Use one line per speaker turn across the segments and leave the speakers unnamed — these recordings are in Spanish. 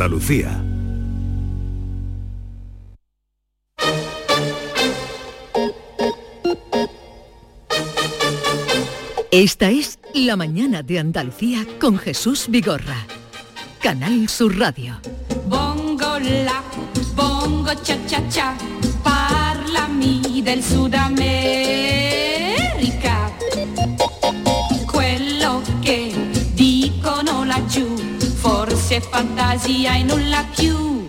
Andalucía.
Esta es La mañana de Andalucía con Jesús Vigorra. Canal Sur Radio.
Bongo la, bongo cha cha cha, parlami del Sud fantasia e nulla più.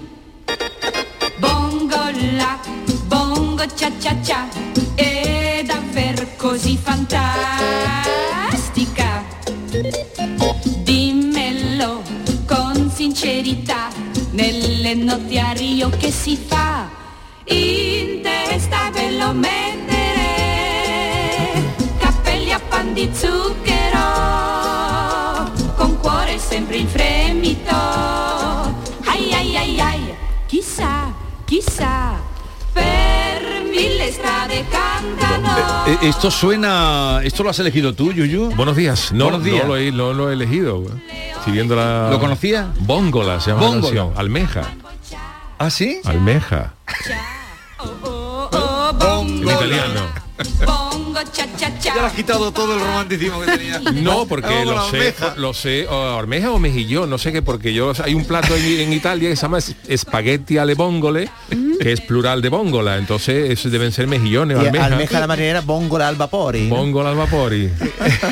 Bongo la, bongo cha cha cha, è davvero così fantastica. Dimmelo con sincerità, nelle notti a Rio che si fa, in testa ve lo mettere, cappelli a pan di zucchero, chissà, per mille strade cantano.
Eh, Esto suena, esto lo has elegido tú, Yuyu.
Buenos días. No,
Buenos días.
no lo, he, no lo he elegido. Estoy viendo la...
¿Lo conocía?
Bóngola se llama la
Bóngola.
canción. Almeja.
¿Ah, sí?
Almeja.
Oh,
En italiano.
Ya le has quitado todo el romanticismo que tenía.
No, porque lo sé, lo sé, o armeja o mejillón, no sé qué, porque yo hay un plato en, en Italia que se llama es- espagueti alle bongole, que es plural de bongola, entonces eso deben ser mejillones o almeja.
almeja a la marinera, bongola al vapori. ¿no?
Bongola al vapori.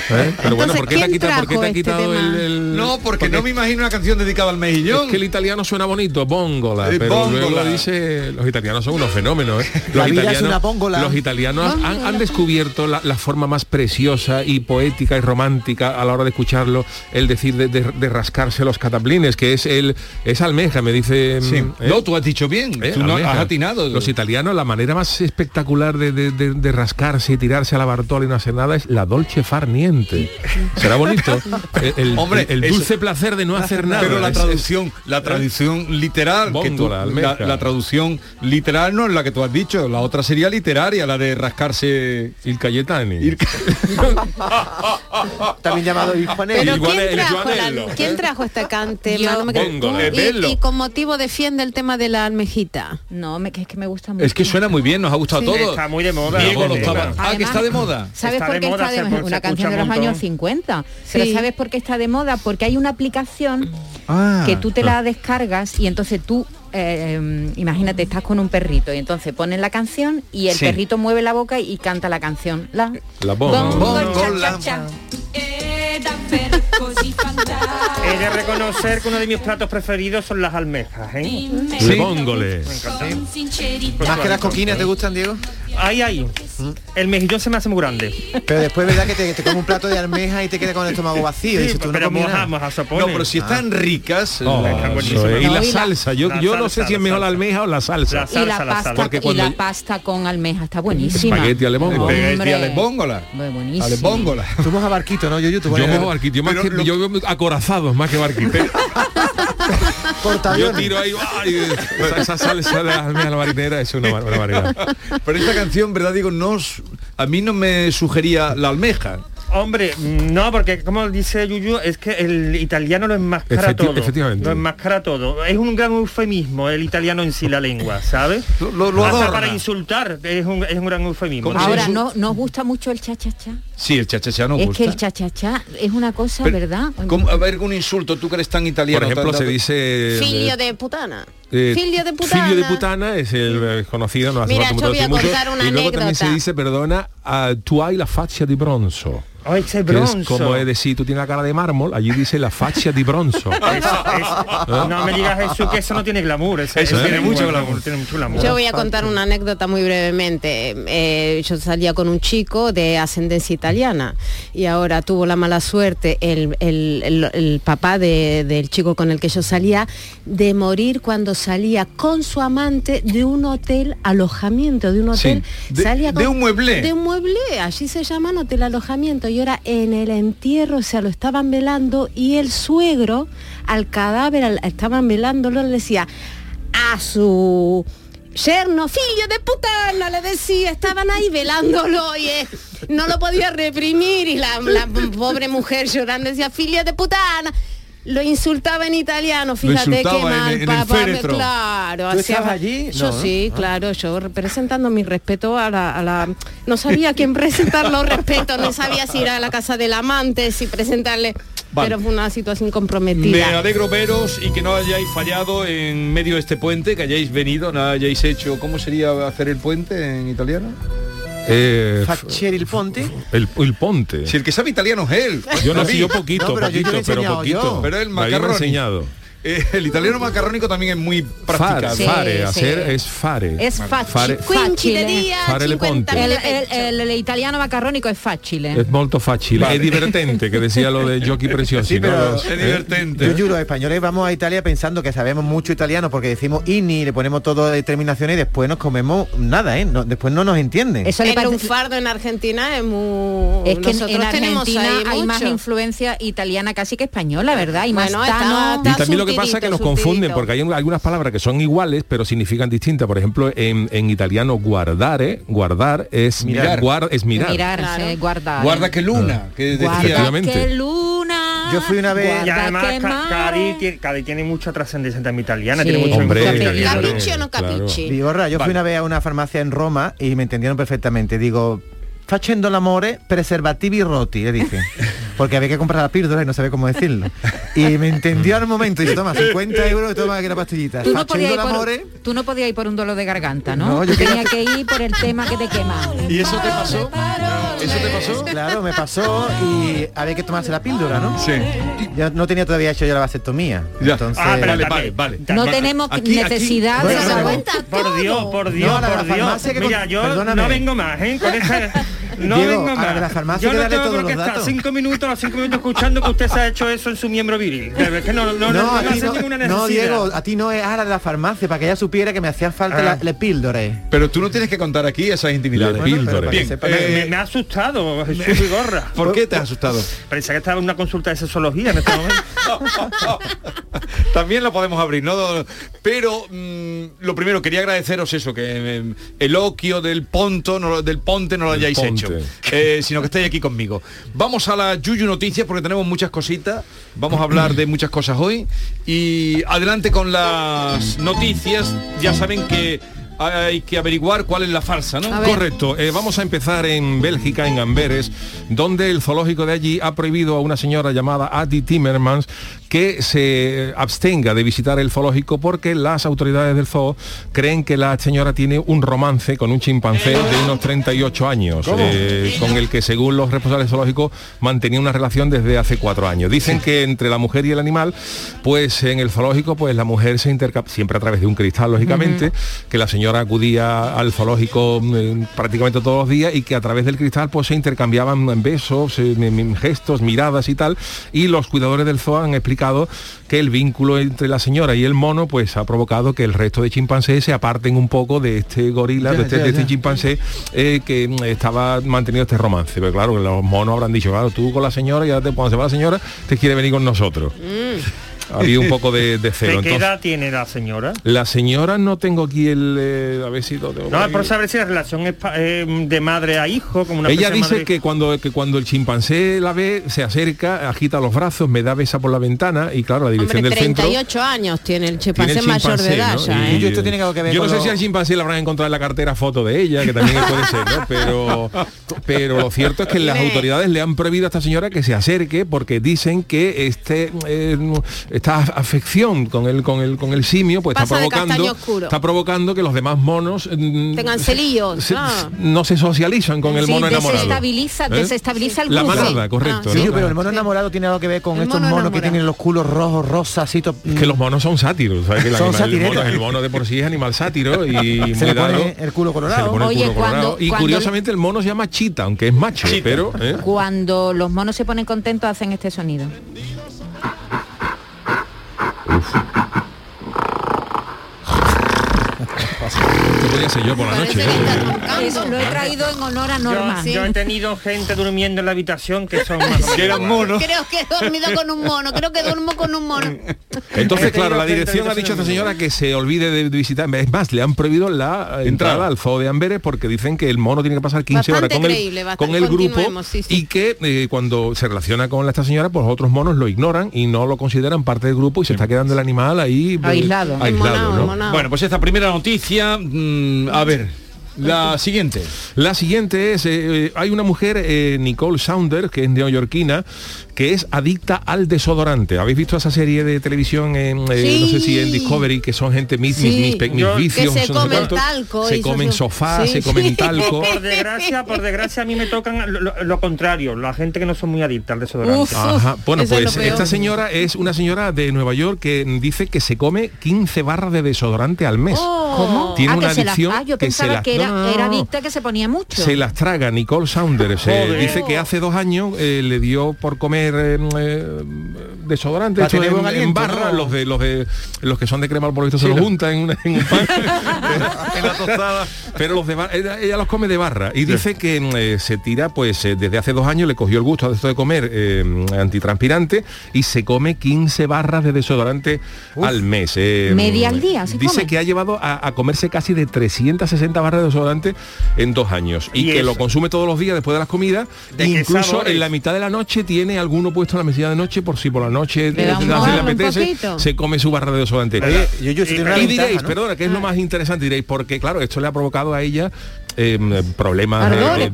¿Eh? Pero bueno, ¿por qué te ha quitado, por qué te ha quitado el, el-
No, porque no me imagino una canción dedicada al mejillón.
Es que el italiano suena bonito, bongola,
Eh,
pero
bongola.
luego dice, los italianos son unos fenómenos. ¿eh? Los,
La vida es
italianos,
una bongola.
los italianos han, han descubierto la, la forma más preciosa y poética y romántica a la hora de escucharlo, el decir de, de- de rascarse los cataplines, que es el es almeja, me dice.
Sí.
mm, ¿eh?
No, tú has dicho bien.
¿Eh?
Tú no
Almeja.
has atinado.
Los italianos, la manera más espectacular de, de- de- de rascarse y tirarse a la Bartola y no hacer nada es la dolce far niente. Será bonito. El, el-
Hombre,
el dulce placer de no hacer nada.
Pero la
Es- es-
traducción, la traducción literal, que tú-
Bongola,
la, traducción literal no es la que tú has dicho, la otra sería literaria, la de rascarse
Cayetani.
ir-
También llamado il.
Pero ¿quién trajo, la- ¿quién trajo este cante?
Yo.
Quedo-
Bongo,
y- y, con motivo defiende el tema de la almejita.
No, me, que es que me gusta mucho.
Es que suena muy bien, nos ha gustado
Sí.
todo.
Está muy de moda.
Diego lo
Sí.
estaba-
Además,
Ah, que está de moda.
¿Sabes
Está
por
de
qué
moda,
está de
se-
moda?
se
Una canción de los años
montón.
50. Pero. ¿sabes por qué está de moda? Porque hay una aplicación
Ah.
que tú te la descargas y entonces tú, eh, imagínate, estás con un perrito y entonces pones la canción y el
Sí.
perrito mueve la boca y canta la canción. La,
La.
He de reconocer que uno de mis platos preferidos son las almejas, ¿eh?
Bongole.
con sincerità.
Más que las coquinas, ¿te gustan, Diego?
Ahí, El mejillón se me hace muy grande.
Pero después verdad que te, te comes un plato de almeja y te queda con el estómago vacío. y dices, tú no
pero
nada.
moja, moja.
No, pero si están ricas,
Oh, y
No,
la
y la-
salsa, yo,
la
yo no sé si es mejor la almeja o la salsa.
La
y
salsa,
la
la
pasta,
salsa.
Porque
y
cuando-
la pasta con almeja está buenísima.
Espagueti alle
bóngola.
Muy buenísimo.
Tú vas a barquito, ¿no? Yo, yo, tú
Yo mojo barquito, yo, más que,
lo-
yo veo acorazados más que barquite. yo tiro ahí, ay, esa, salsa de la marinera es una, una variedad.
Pero esta canción, ¿verdad? Digo, no, a mí no me sugería la almeja.
Hombre, no, porque como dice Yuyu, es que el italiano lo enmascara
Efecti-
todo.
efectivamente.
Lo enmascara todo. Es un gran eufemismo el italiano en sí, la lengua, ¿sabes?
Lo, lo- lo
Hasta
adorna.
para insultar es un, es un gran eufemismo.
¿Cómo se
Ahora, ¿no nos gusta mucho el cha-cha-cha?
Sí, el chachachá nos
es
gusta.
que el cha-cha-cha es una cosa,
Pero,
¿verdad?
¿cómo- a ver, un insulto, tú que eres tan italiano.
Por ejemplo,
tan-
se dice...
Filio de putana.
eh,
Filio de putana.
Filio de putana es el eh, conocido, no hace
Mira, yo voy a contar una
y luego también se dice, perdona, ah, tú hay la faccia di bronzo.
Ese
Que es como es decir, tú tienes la cara de mármol, allí dice la faccia di bronzo.
Eso- no me digas Jesús que eso no tiene glamour. ese-
Eso
ese
tiene mucho glamour.
Tiene mucho glamour.
Yo voy a contar una anécdota muy brevemente. Eh, yo salía con un chico de ascendencia italiana y ahora tuvo la mala suerte el, el- el- el papá de- del chico con el que yo salía de morir cuando salía con su amante de un hotel alojamiento, de un
Sí,
hotel.
de-
salía
de un mueblé.
De un mueble, allí se llaman hotel alojamiento y ahora en el entierro, o sea, lo estaban velando y el suegro al cadáver, al- estaban velándolo, le decía a su yerno, filho de putana, le decía, estaban ahí velándolo y eh, no lo podía reprimir y la, pobre mujer llorando decía, filho de putana. Lo insultaba en italiano, fíjate qué
en-
mal,
en el
papá, me- claro.
¿Tú estabas allí?
Yo sí,
Ah.
claro, yo representando mi respeto a la, a la- No sabía a quién presentar los respetos, no sabía si ir a la casa del amante, si presentarle...
Vale.
Pero fue una situación
Me
comprometida.
alegro veros y que no hayáis fallado en medio de este puente, que hayáis venido, no hayáis hecho. ¿Cómo sería hacer el puente en italiano?
Eh,
Faccieri il ponte.
el, el ponte.
Si el que sabe italiano es él.
Yo no sé, yo poquito,
No, pero yo
poquito,
he
pero poquito.
yo.
Pero el macarroni.
enseñado.
Eh, el italiano macarrónico también es muy practicado.
Fare,
sí.
hacer es fare.
Es
Fare-
facile.
Fare le
50
ponte.
El,
mila
el-
pecho.
el- el italiano macarrónico es facile.
Es molto facile,
Vale.
es divertente, que decía lo de Giochi Preciosi.
Sí,
Es
¿eh?
divertente.
Yo juro, los españoles vamos a Italia pensando que sabemos mucho italiano porque decimos ini, le ponemos todo de terminaciones y después nos comemos nada, ¿eh? No- después no nos entienden.
Eso le parece-
lunfardo en Argentina es muy...
Es que
Nosotros
en
tenemos
Argentina
ahí
hay más influencia italiana casi que española, ¿verdad? Y más
está-
tano.
está-
Y también lo que pasa es que nos confunden porque hay un- algunas palabras que son iguales pero significan distintas. Por ejemplo, en, en italiano guardare, guardar es
Mirar.
guar- es mirar.
Mirar,
Claro.
sí, guardar.
Guarda que luna, que
Guarda
decía.
Que luna.
Yo fui una vez-
Y además
que
Ca-
mar.
Cádiz tiene, tiene mucha trascendencia también italiana,
Sí.
tiene mucho
Hombre,
italiana.
¿Capichi o no
claro.
capichi?
Vigorra, yo fui una vez a una farmacia en Roma y me entendieron perfectamente. Digo, facendo l'amore, preservativi roti, le dije. Porque había que comprar la píldora y no sabía cómo decirlo. Y me entendió al momento y dice, toma, 50 euros y toma aquí la pastillita.
Tú no, podías ir por, tú no podías ir por un dolor de garganta, ¿no?
No, yo
tenías que ir por el tema que te quema.
¿Y eso te pasó? ¿Eso te pasó?
claro, me pasó y había que tomarse la píldora, ¿no?
Sí.
Yo no tenía todavía hecho yo la vasectomía.
Ya.
Entonces,
Ah, pero
Vale, vale, vale.
No
bueno,
tenemos
aquí- aquí-
necesidad
Bueno,
de saber.
Por Dios, por Dios,
No, la
por Dios. Mira,
con-
yo
perdóname.
no vengo más, ¿eh? Con esa... No
Diego,
vengo más.
la de la farmacia
yo
que
no tengo por qué estar cinco minutos, los cinco minutos escuchando que usted se ha hecho eso en su miembro viril. Es que no, no, no,
a ti no,
ninguna
no,
necesidad.
Diego, a ti no es ahora de la farmacia, para que ella supiera que me hacían falta
Ah.
la- píldores.
Pero tú no tienes que contar aquí esas intimidades.
Bueno,
Bien,
Me,
eh,
me- me ha asustado, Jesús Vigorra.
¿Por qué te has asustado?
Pensé que estaba en una consulta de sexología en este momento.
También lo podemos abrir, ¿no? Pero mm, lo primero, quería agradeceros eso, que eh, el oquio del ponto, no, del ponte no lo hayáis
ponte.
hecho, eh, sino que estéis aquí conmigo. Vamos a la Yuyu Noticias porque tenemos muchas cositas, vamos a hablar de muchas cosas hoy y adelante con las noticias, ya saben que hay que averiguar cuál es la farsa, ¿no?
Correcto. Eh, vamos a empezar en Bélgica, en Amberes, donde el zoológico de allí ha prohibido a una señora llamada Adi Timmermans que se abstenga de visitar el zoológico porque las autoridades del zoo creen que la señora tiene un romance con un chimpancé de unos 38 años, eh, con el que según los responsables del zoológico mantenía una relación desde hace cuatro años. Dicen que entre la mujer y el animal, pues en el zoológico, pues la mujer se intercambia, siempre a través de un cristal, lógicamente, que la señora acudía al zoológico eh, prácticamente todos los días y que a través del cristal pues se intercambiaban besos, eh, gestos, miradas y tal. Y los cuidadores del zoo han explicado que el vínculo entre la señora y el mono pues ha provocado que el resto de chimpancés se aparten un poco de este gorila,
Ya,
de este,
ya,
de este
ya.
eh, que mm, estaba manteniendo este romance. Pero claro, que los monos habrán dicho, claro, tú con la señora y ahora te, cuando se va la señora te quiere venir con nosotros. Ha habido un poco de, de celo.
¿Qué, qué
Entonces,
edad tiene la señora?
la señora no tengo aquí el eh, a ver si lo tengo
No,
por
saber si la relación es pa- eh, de madre a hijo, como una
Ella
de
dice
madre-
que cuando, que cuando el chimpancé la ve, se acerca, agita los brazos, me da besa por la ventana y claro, la dirección
Hombre,
del centro
38 años tiene el
tiene
chimpancé
el
mayor de
chimpancé,
edad
¿no?
ya,
Y-
¿eh?
Yo, esto tiene algo que ver
Yo no sé
lo-
si al chimpancé le habrán encontrado en la cartera foto de ella, que también puede ser, ¿no? Pero, pero lo cierto es que las
Tiene-
autoridades le han prohibido a esta señora que se acerque porque dicen que este eh, esta afección con el con el con el simio pues está
Pasa
provocando está provocando que los demás monos mm,
Tengan celillos,
se-
ah.
no se socializan con el
Sí,
mono enamorado.
desestabiliza,
¿Eh?
desestabiliza el
La
grupo.
manada, correcto.
Ah,
Sí,
¿no?
pero el mono enamorado tiene algo que ver con
El
estos
mono
monos que tienen los culos rojos, rosas,
Es que los monos son sátiros, ¿sabes? Que el,
Son
animal- el, mono,
satiretos.
el mono de por sí es animal sátiro y muy
Se le
dado.
pone el culo
Se le
colorado.
pone el
Oye,
culo
cuando-
colorado. Y
cuando-
curiosamente el mono se llama chita, aunque es macho,
Chita.
pero... ¿eh?
Cuando los monos se ponen contentos hacen este sonido. Ufa.
Podría ser yo por la noche. ¿eh?
Eso lo he traído en honor a Norma.
Yo, yo he tenido gente durmiendo en la habitación que son más
Que eran monos.
Creo que he dormido con un mono, creo que duermo con un mono.
Entonces, claro, la dirección ha dicho a esta señora que se olvide de visitar. Es más, le han prohibido la entrada al zoo de Amberes porque dicen que el mono tiene que pasar 15 horas
Bastante
con
creíble,
el, con el grupo
sí, sí.
y que eh, cuando se relaciona con esta señora, pues otros monos lo ignoran y no lo consideran parte del grupo y se está quedando el animal ahí eh,
Aislado.
aislado
Enmonao,
¿no?
enmonao.
Bueno, pues esta primera noticia, mm, a ver, la siguiente.
La siguiente es, eh, eh, hay una mujer, eh, Nicole Saunders, que es neoyorquina, que es adicta al desodorante. ¿Habéis visto esa serie de televisión en, eh, no sé si en Discovery, que son gente, mis, mis,
Sí.
mis, pe- mis
Yo-
vicios,
Que se comen talco
se comen
eso-
sofá,
sí,
se comen talco.
Por desgracia, por desgracia a mí me tocan lo, contrario, la gente que no son muy adicta al desodorante.
Uf.
Ajá. Bueno, pues esta señora es una señora de Nueva York que dice que se come 15 barras de desodorante al mes.
¿Cómo?
Tiene
Ah,
una
que se las-
adicción
ah, yo
que se las-
que era,
no, no, no,
era
no.
adicta que se ponía mucho.
Se las traga Nicole Saunders. eh, dice que hace dos años eh, le dio por comer eh, eh, desodorante
Para
hecho
tener
en, barra,
¿no?
los de los de los que son de crema por lo visto se lo juntan en, un pan.
En la tostada.
Pero los de barra, ella, ella los come de barra y dice que mm, eh, se tira, pues eh, desde hace dos años le cogió el gusto a esto de comer eh, antitranspirante y se come 15 barras de desodorante al mes. eh,
Media al día se
Dice
come.
que ha llevado a, a comerse casi de 360 barras de desodorante en dos años y,
Y
que
eso.
lo consume todos los días después de las comidas.
¿De
Incluso en la mitad de la noche tiene alguno puesto en la mesilla de noche por si por la noche
Le da
le apetece, se come su barra de desodorante.
Yo,
Y-
Y diréis,
¿no?
perdona, que es lo más interesante, diréis, porque claro, esto le ha provocado a ella eh, problemas de-
Ardores,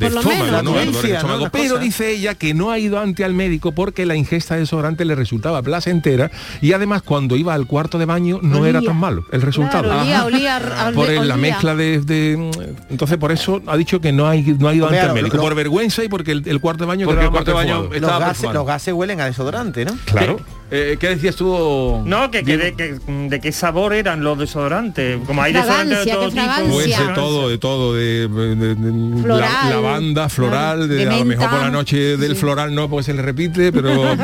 estómago, Pero dice ella que no ha ido ante al médico porque la ingesta de desodorante le resultaba placentera y además cuando iba al cuarto de baño no era tan malo el resultado.
Claro, olía,
Ajá.
olía, olía,
por el- la mezcla de, de- entonces por eso ha dicho que no hay no ha ido ante al médico
lo-
por vergüenza y porque el, el cuarto de baño
Porque el cuarto de baño
gases, los gases huelen a desodorante, ¿no?
claro
Eh, ¿Qué decías tú?
No, que, que de, que- de qué sabor eran los desodorantes. Como hay desodorantes de todo tipo.
todo, de todo, de, de- de- de
Floral.
la- lavanda, floral, de,
De
a lo mejor por la noche del floral no porque se le repite, pero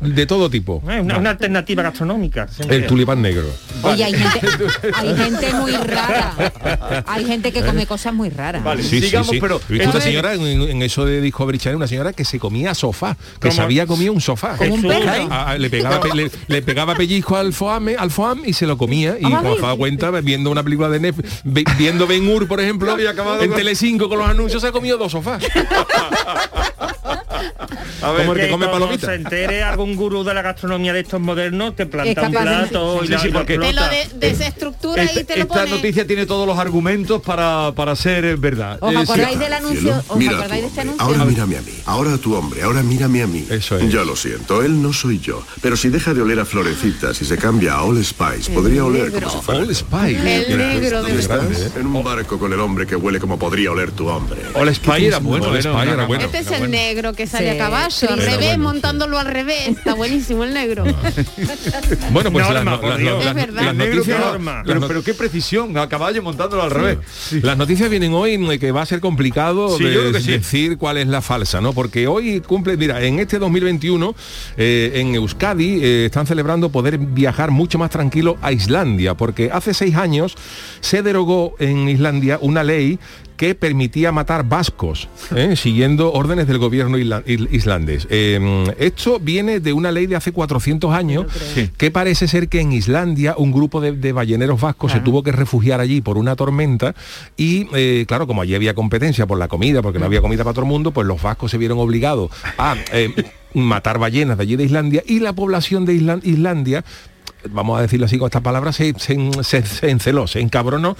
de todo tipo.
Eh, Una, una alternativa gastronómica. siempre.
El tulipán negro.
Oye, hay gente, hay gente muy rara. Hay gente que come cosas muy raras.
Vale,
Sí,
sigamos,
sí.
pero
una señora en, en eso de Discovery Channel, una señora que se comía sofá, que
¿Cómo?
se había comido un sofá.
Como un
Jesús.
perro.
Le, pegaba, pe- le, le pegaba pellizco al foam, al foam y se lo comía. Y
Ah,
cuando se daba cuenta viendo una película de Netflix viendo Ben Hur por ejemplo
Había acabado
en
con-
Telecinco con los anuncios se ha comido dos sofás
A ver,
Como el que
que
come palomitas.
se entere algún gurú de la gastronomía de estos modernos te planta un
capaz de-
plato y
Sí,
la,
sí, porque-
Te lo de- desestructura
esta,
y te lo
esta
pone.
noticia tiene todos los argumentos para, para ser eh, verdad.
¿Os
Eh, sí.
acordáis del anuncio?
Cielo,
¿Os
mira
acordáis de este anuncio?
Ahora mírame a mí. Ahora a tu hombre. Ahora mírame a mí.
Eso es.
Ya lo siento, él no soy yo. Pero si deja de oler a florecitas y se cambia a All Spice, podría oler como si fuera.
All Spice
El negro de
¿Dónde estás?
grande, ¿eh?
En un barco con el hombre que huele como podría oler tu hombre.
All Spy era bueno.
All
una-
era bueno.
Este es el negro que sale a caballo, al revés,
bueno,
montándolo al revés. Está buenísimo el negro.
bueno pues las, noticias
pero, pero qué precisión, a caballo montándolo al revés.
Las noticias vienen hoy que va a ser complicado
Sí,
de- decir cuál es la falsa, ¿no? Porque hoy cumple, mira, en este 2021 eh, en Euskadi eh, están celebrando poder viajar mucho más tranquilo a Islandia, porque hace seis años se derogó en Islandia una ley que permitía matar vascos, ¿eh? siguiendo órdenes del gobierno isla- islandés. Eh, esto viene de una ley de hace 400 años que parece ser que en Islandia un grupo de, de balleneros vascos se tuvo que refugiar allí por una tormenta y, eh, claro, como allí había competencia por la comida, porque no había comida para todo el mundo, pues los vascos se vieron obligados a eh, matar ballenas de allí de Islandia y la población de Islan- Islandia vamos a decirlo así con estas palabras, se, se- se- se enceló, se encabronó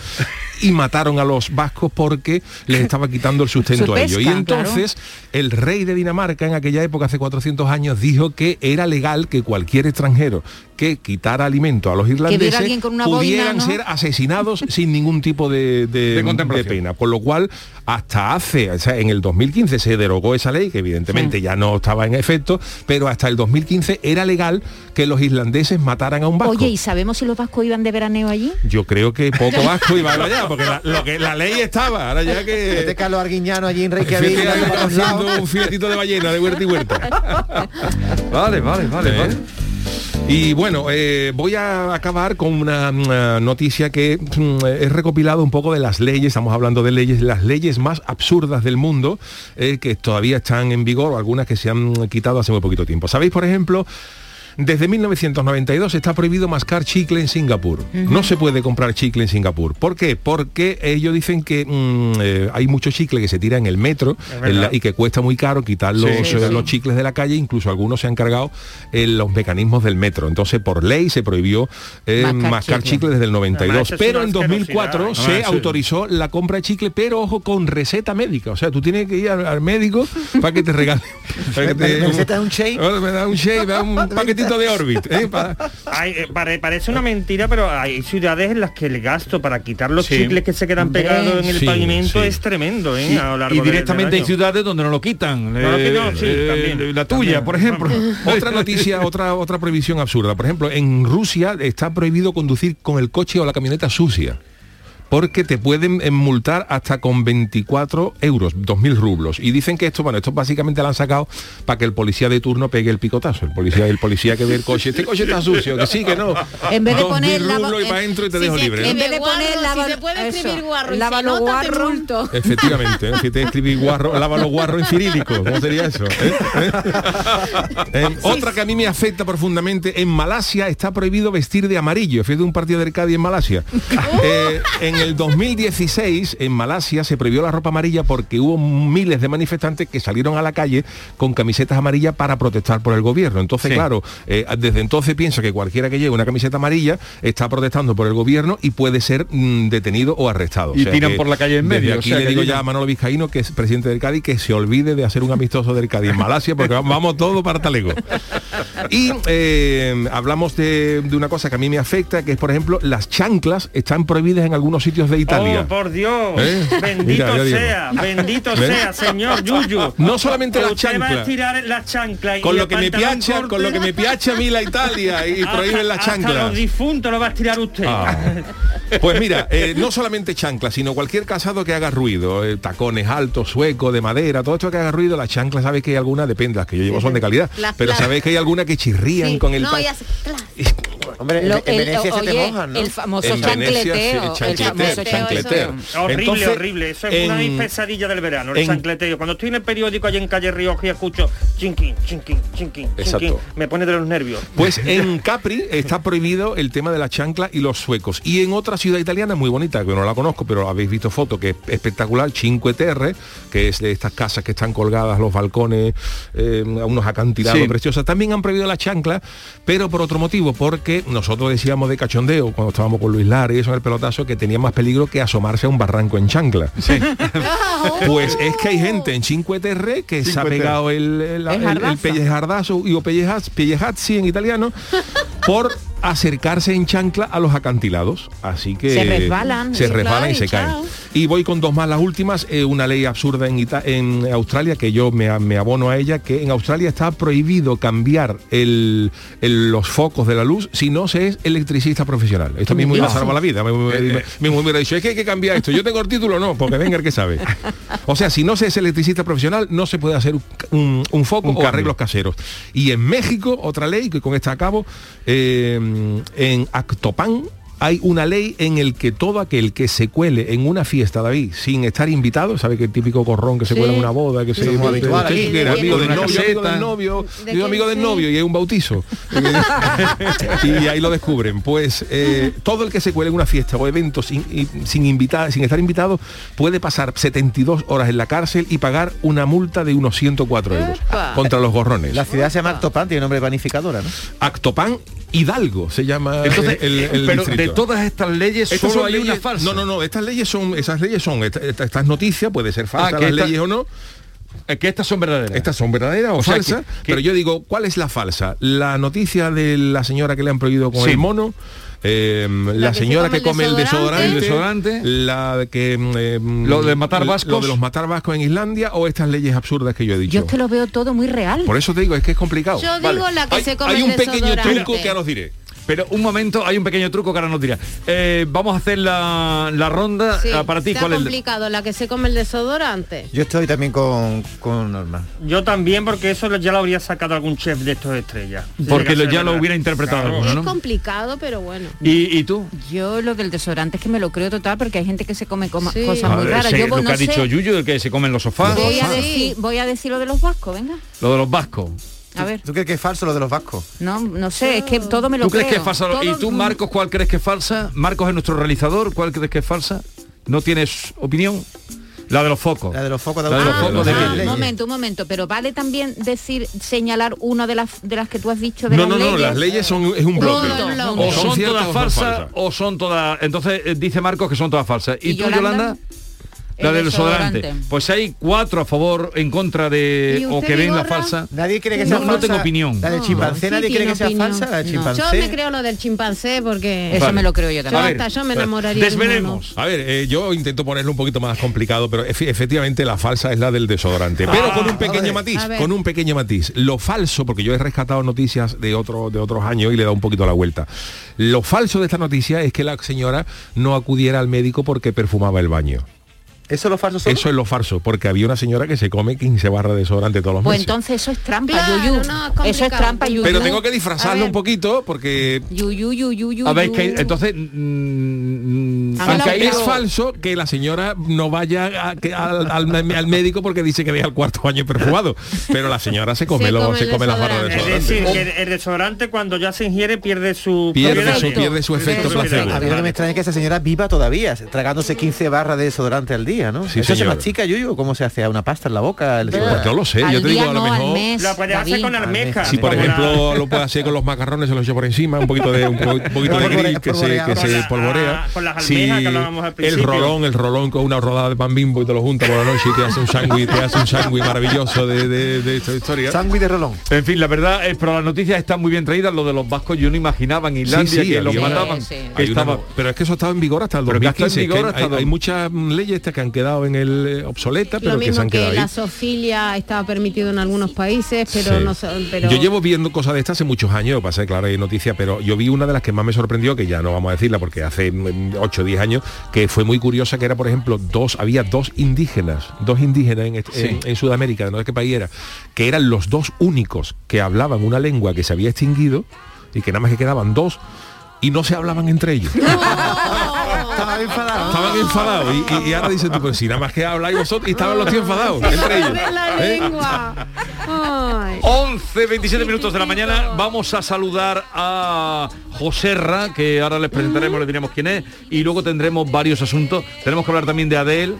y mataron a los vascos porque les estaba quitando el sustento
Su
a ellos. Y entonces el rey de Dinamarca en aquella época, hace 400 años, dijo que era legal que cualquier extranjero que quitara alimento a los irlandeses
boina,
pudieran
¿no?
ser asesinados sin ningún tipo de, de-
De contemplación.
de pena. Por lo cual, hasta hace, o sea, en el 2015 se derogó esa ley, que evidentemente ya no estaba en efecto, pero hasta el 2015 era legal que los irlandeses mataran a un vasco.
Oye, ¿y sabemos si los vascos iban de veraneo allí?
Yo creo que poco vasco iba allá, porque la, lo que, la ley estaba, ahora ya
Este
que...
Carlos Arguiñano allí en Reykjavik.
Un filetito de ballena de huerta y huerta.
Vale, vale, vale,
¿Eh?
vale.
Y bueno, eh, voy a acabar con una, noticia que mm, he recopilado un poco de las leyes, estamos hablando de leyes, las leyes más absurdas del mundo, eh, que todavía están en vigor, o algunas que se han quitado hace muy poquito tiempo. ¿Sabéis, por ejemplo, desde 1992 está prohibido mascar chicle en Singapur. No se puede comprar chicle en Singapur. ¿Por qué? Porque ellos dicen que mm, eh, hay mucho chicle que se tira en el metro en la- y que cuesta muy caro quitar los,
Sí,
eh,
sí.
los chicles de la calle. Incluso algunos se han cargado en los mecanismos del metro. Entonces, por ley se prohibió eh, mascar,
Mascar
chicle.
chicle.
desde el
Además,
92.
eso es
Pero en 2004
asquerosidad,
se
¿eh? Ah, sí.
autorizó la compra de chicle, pero ojo, con receta médica. O sea, tú tienes que ir al, al médico para que te regale. para que
¿Me-
te-
me recetas un shake?
Oh, me da un shake, me da un paquetito de Orbit. ¿eh? Pa-
Ay, eh, pare- parece una mentira, pero hay ciudades en las que el gasto para quitar los
Sí.
chicles que se quedan pegados en el
Sí,
pavimento
sí.
es tremendo, ¿eh?
Y,
a lo largo
y
de- del
directamente hay ciudades donde no lo quitan.
No lo quitan, sí, también.
la tuya,
También.
por ejemplo.
Otra noticia, otra, otra prohibición absurda. Por ejemplo, en Rusia está prohibido conducir con el coche o la camioneta sucia. Porque te pueden eh, multar hasta con 24 euros, 2.000 rublos. Y dicen que esto, bueno, esto básicamente lo han sacado para que el policía de turno pegue el picotazo. El policía, el policía que ve el coche, este coche está sucio, que sí, que no.
En vez de
2.000
poner la-
rublos y
en-
para adentro y te
si
dejo libre.
En vez de
Guarro,
poner
si
lava-
se puede
eso,
escribir guarro y se nota,
guarro.
multo.
Efectivamente, ¿eh? si te escribí guarro, lávalo guarro en cirílico, ¿cómo sería eso? ¿Eh? ¿Eh? Eh, Otra que a mí me afecta profundamente, en Malasia está prohibido vestir de amarillo. Fui de un partido del Cádiz en Malasia. Eh, en el 2016, en Malasia, se prohibió la ropa amarilla porque hubo miles de manifestantes que salieron a la calle con camisetas amarillas para protestar por el gobierno. Entonces,
Sí.
claro, eh, desde entonces pienso que cualquiera que lleve una camiseta amarilla está protestando por el gobierno y puede ser mm, detenido o arrestado.
Y
O sea
tiran
que
por la calle en
desde
medio, o
Aquí
sea
le digo ya a Manolo Vizcaíno, que es presidente del Cádiz, que se olvide de hacer un amistoso del Cádiz en Malasia, porque vamos todos para Talego. Y eh, hablamos de, de una cosa que a mí me afecta, que es, por ejemplo, las chanclas están prohibidas en algunos sitios de Italia.
Oh, por Dios.
¿Eh?
Bendito
Mira,
sea, bendito
¿Ves?
sea, señor Yuyu.
No solamente las
Usted va a
chanclas.
estirar las chanclas y
Con lo que me piacha, con lo que me piacha a mí la Italia y
Hasta-
prohíben las
hasta
chanclas.
los difuntos lo va a estirar usted.
Ah. Pues mira, eh, no solamente chanclas, sino cualquier calzado que haga ruido, eh, tacones altos, suecos, de madera, todo esto que haga ruido, las chanclas sabéis que hay algunas, depende, las que yo llevo son de calidad,
Las
pero sabéis que hay algunas que chirrían
Sí,
con el
no,
Hombre, en-
Lo-
en
el-
Venecia se te mojan, ¿no?
el famoso
En sí,
chancleteo,
el
famoso
chancleteo.
Horrible,
Entonces,
horrible. Eso es una de mis pesadillas del verano, el
en-
chancleteo. Cuando estoy en el periódico allí en calle Rioja y escucho chinquín, chinquín, chinquín,
Exacto.
chinquín, me pone de los nervios.
Pues en Capri está prohibido el tema de la chancla y los suecos. Y en otra ciudad italiana muy bonita, que no la conozco, pero habéis visto foto, que es espectacular, Cinque Terre, que es de estas casas que están colgadas, los balcones, eh, a unos acantilados
Sí.
preciosos. También han prohibido la chancla, pero por otro motivo, porque nosotros decíamos de cachondeo, cuando estábamos con Luis Lara y eso en el pelotazo, que tenía más peligro que asomarse a un barranco en chancla. Pues es que hay gente en Cinque Terre que se ha pegado el, el, el- el
jardazo.
pellejardazo y o pellejas- pellejazzi en italiano por acercarse en chancla a los acantilados. Así que
Se resbalan,
se resbalan y se caen. Y voy con dos más las últimas. eh, una ley absurda en, Ita- en Australia que yo me, me abono a ella, que en Australia está prohibido cambiar el- el- los focos de la luz si no se es electricista profesional. Esto mismo me salva la vida. Me, me- hubiera dicho, es que hay que cambiar esto. Yo tengo el título, no, porque venga el que sabe. O sea, si no se es electricista profesional, no se puede hacer un, un- un foco
Un
o
cambio.
arreglos caseros. Y en México, otra ley, que con esta acabo, eh, en Actopan hay una ley en el que todo aquel que se cuele en una fiesta, David, sin estar invitado, ¿sabe que el típico corrón que se cuela en una boda, que se
muy habitual
usted
aquí.
que era
¿De
amigo del
es?
novio, amigo del novio,
¿De
amigo del
es?
novio y hay un bautizo. y ahí lo descubren. Pues eh, todo el que se cuele en una fiesta o evento sin, y- sin invitar, sin estar invitado, puede pasar 72 horas en la cárcel y pagar una multa de unos 104 euros
Epa.
contra los gorrones.
La ciudad se llama Actopan, tiene nombre de panificadora, ¿no?
Actopan Hidalgo se llama
Entonces,
el, el
pero
distrito.
de todas estas leyes
Estas
solo hay una falsa.
No, no, no, estas leyes son, esas leyes son, esta- esta- estas noticias, puede ser falsa
Ah, que
las
esta-
leyes o no,
Es que estas son verdaderas.
estas son verdaderas o,
O sea,
falsas,
que- que-
pero yo digo, ¿cuál es la falsa? La noticia de la señora que le han prohibido con
Sí.
el mono, eh, la,
que se
señora
come
que come el desodorante.
El desodorante.
la de que eh,
Lo de matar
lo
vascos.
de los matar vascos en Islandia o estas leyes absurdas que yo he dicho.
Yo es que lo veo todo muy real.
Por eso te digo, es que es complicado.
Yo digo la que
hay,
se come
hay
el
un pequeño
desodorante.
truco que ahora os diré.
Pero un momento, hay un pequeño truco que ahora nos dirá. Eh, vamos a hacer la, la ronda.
Sí,
Ah, Para ti, ¿cuál es el
complicado, la que se come el desodorante.
Yo estoy también con, con Norma.
Yo también, porque eso ya lo habría sacado algún chef de estos estrellas.
Porque lo- ya lo
verdad.
hubiera interpretado
Claro.
alguno,
Es complicado, pero bueno.
¿Y, y tú?
Yo lo del desodorante es que me lo creo total porque hay gente que se come coma-
Sí.
cosas muy raras.
ese-
Yo
lo
no
que ha
sé.
dicho Yuyu, el que se come en los sofás,
Voy a,
Sí.
decir, voy a decir lo de los vascos, venga.
lo de los vascos.
A ver,
¿Tú crees que es falso lo de los vascos?
no, no sé, es que todo me lo
¿Tú crees
creo.
que es falsa? ¿Y tú, Marcos, cuál crees que es falsa? Marcos es nuestro realizador, ¿cuál crees que es falsa? ¿No tienes opinión? La de los focos.
La de los focos de
La de los
Ah,
focos de
ah, un momento, un momento, pero vale también decir, señalar una de las de las que tú has dicho de
No,
las
no, no,
leyes.
las leyes son es un bloque.
O son, todas falsas o son todas... Entonces eh, dice Marcos que son todas falsas. ¿Y,
¿Y
tú,
Yolanda?
Yolanda? La
El
del desodorante.
desodorante.
Pues hay cuatro a favor, en contra
¿Y
de... O que ven la falsa.
Nadie cree que
No,
sea
no
falsa.
tengo opinión.
La del chimpancé,
Sí
nadie cree
tiene
que sea
opinión.
falsa. La del
No.
chimpancé.
Yo me creo lo del chimpancé porque
Eso
Vale.
me lo creo yo
yo
también.
A ver,
hasta yo me enamoraría. de
Desvelemos.
A ver, eh, yo intento ponerlo un poquito más complicado, pero efe- efectivamente la falsa es la del desodorante. Pero con un pequeño matiz, con un pequeño matiz. Lo falso, porque yo he rescatado noticias de, otro, de otros años y le he dado un poquito la vuelta. Lo falso de esta noticia es que la señora no acudiera al médico porque perfumaba el baño.
¿Eso es lo falso solo?
Eso es lo falso, porque había una señora que se come 15 barras de desodorante todos los
Pues
meses.
entonces eso es trampa,
Claro,
Yuyu.
no, es
eso es trampa, Yuyu.
Pero tengo que disfrazarlo un poquito porque
Yuyu, yuyu, yuyu.
A ver, que entonces... mm,
ver,
Aunque es falso que la señora no vaya a- que- al, al- al médico porque dice que deja el cuarto baño perfumado. Pero la señora se come,
Se
lo-
come
se
el
come las barras de
desodorante.
Es decir, que el desodorante cuando ya se ingiere pierde su
Pierde su, pierde su efecto placebo.
A mí lo que me extraña es que esa señora viva todavía, tragándose 15 barras de desodorante al día, ¿no?
Sí,
¿Eso se
señor.
mastica, Yuyu? ¿Cómo se hace? ¿A una pasta en la boca? El-
Pues no lo sé, yo te digo
día
a lo
no,
mejor...
mes,
Lo puedes hacer con almejas.
Si por ejemplo lo puede hacer con los macarrones, se los echa por encima, un poquito de un, po- un poquito de gris que se, que se
la-
polvorea.
con las almejas que hablábamos al
el rolón, el rolón con una rodada de pan bimbo y te lo junta por la noche y te hace un sándwich, te hace un sándwich maravilloso de, de, de esta historia.
Sándwich de rolón.
En fin, la verdad es, pero las noticias están muy bien traídas. Lo de los vascos yo no imaginaba en Islandia
sí,
que los
había-
mataban.
Sí, sí.
Que estaba,
pero es que eso estaba en vigor hasta el
Pero que está en
2015. que
vigor
hay- muchas leyes estas que han quedado en el eh, obsoleta, pero
Lo
que se
mismo
han
que
quedado ahí.
la zoofilia estaba permitido en algunos países, pero
Sí.
no pero
Yo llevo viendo cosas de estas hace muchos años, que que claro, hay noticias, pero yo vi una de las que más me sorprendió, que ya no vamos a decirla porque hace 8 o 10 años, que fue muy curiosa, que era, por ejemplo, dos, había dos indígenas, dos indígenas en, est-
Sí.
en- en Sudamérica, no sé qué país era, que eran los dos únicos que hablaban una lengua que se había extinguido y que nada más que quedaban dos y no se hablaban entre ellos.
Estaba enfadado.
Estaban enfadados y, y- y ahora dicen tú, pues si nada más que habláis vosotros y estaban los tíos enfadados entre ellos. ¿eh?
lengua. Ay.
11, 27 minutos de la mañana. Vamos a saludar a Joserra, que ahora les presentaremos, les diremos quién es, y luego tendremos varios asuntos. Tenemos que hablar también de Adele,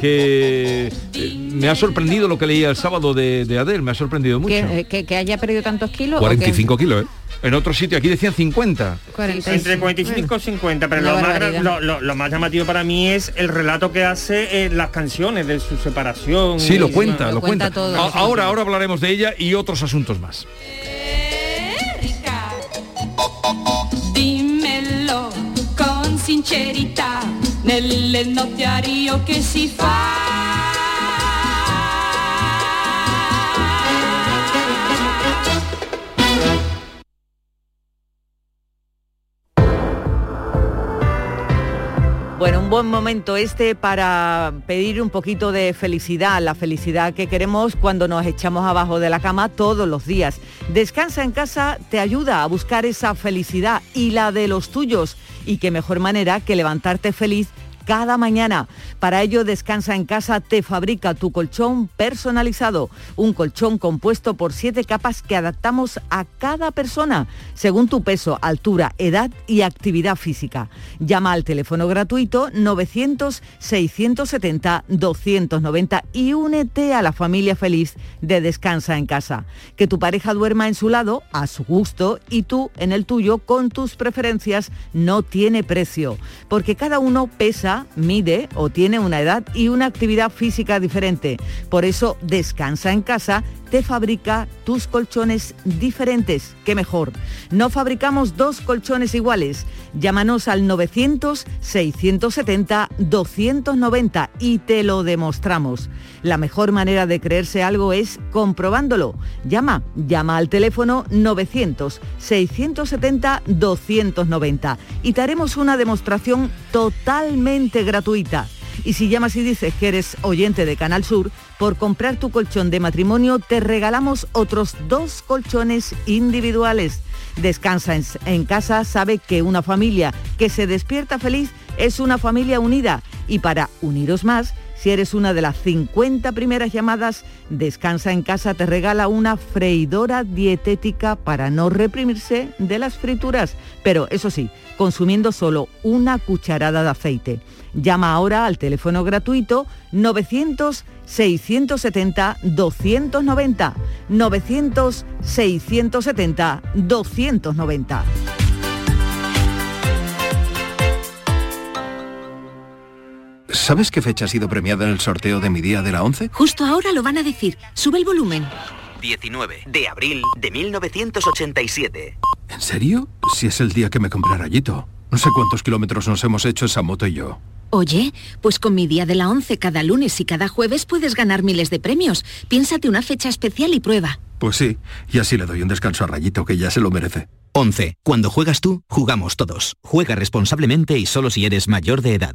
que eh, me ha sorprendido lo que leía el sábado de, de Adele, me ha sorprendido mucho.
que, eh, que- que haya perdido tantos kilos. o
45 kilos, ¿eh?
En otro sitio, aquí decían 50.
45.
Entre 45 y 50, pero
Una
lo más,
barbaridad.
gra- lo, lo- lo más llamativo para mí es el relato que hace en las canciones de su separación.
Sí, lo cuenta,
lo
lo
cuenta
cuenta.
todo,
ahora, ahora hablaremos de ella y otros asuntos más.
Erika, dimmelo con sincerità, nelle notti a Rio che si fa.
Buen momento este para pedir un poquito de felicidad, la felicidad que queremos cuando nos echamos abajo de la cama todos los días. Descansa en casa te ayuda a buscar esa felicidad y la de los tuyos. Y qué mejor manera que levantarte feliz cada mañana. Para ello, Descansa en casa te fabrica tu colchón personalizado, un colchón compuesto por siete capas que adaptamos a cada persona, según tu peso, altura, edad y actividad física. Llama al teléfono gratuito 900-670-290 y únete a la familia feliz de Descansa en casa. Que tu pareja duerma en su lado, a su gusto, y tú en el tuyo, con tus preferencias, no tiene precio, porque cada uno pesa mide o tiene una edad y una actividad física diferente. Por eso Descansa en casa te fabrica tus colchones diferentes. ¡Qué mejor! No fabricamos dos colchones iguales. Llámanos al 900-670-290 y te lo demostramos. La mejor manera de creerse algo es comprobándolo. Llama, llama al teléfono 900-670-290 y te haremos una demostración totalmente gratuita. Y si llamas y dices que eres oyente de Canal Sur, por comprar tu colchón de matrimonio te regalamos otros dos colchones individuales. Descansa en, casa sabe que una familia que se despierta feliz es una familia unida. Y para uniros más, si eres una de las 50 primeras llamadas, Descansa en casa te regala una freidora dietética para no reprimirse de las frituras. Pero eso sí, consumiendo solo una cucharada de aceite. Llama ahora al teléfono gratuito 900-670-290. 900-670-290.
¿Sabes qué fecha ha sido premiada en el sorteo de mi día de la 11?
Justo ahora lo van a decir. Sube el volumen.
19 de abril de 1987.
¿En serio? Si es el día que me compré rayito. No sé cuántos kilómetros nos hemos hecho esa moto y yo.
Oye, pues con mi día de la 11 cada lunes y cada jueves puedes ganar miles de premios. Piénsate una fecha especial y prueba.
Pues sí, y así le doy un descanso a Rayito que ya se lo merece.
11. Cuando juegas tú, jugamos todos. Juega responsablemente y solo si eres mayor de edad.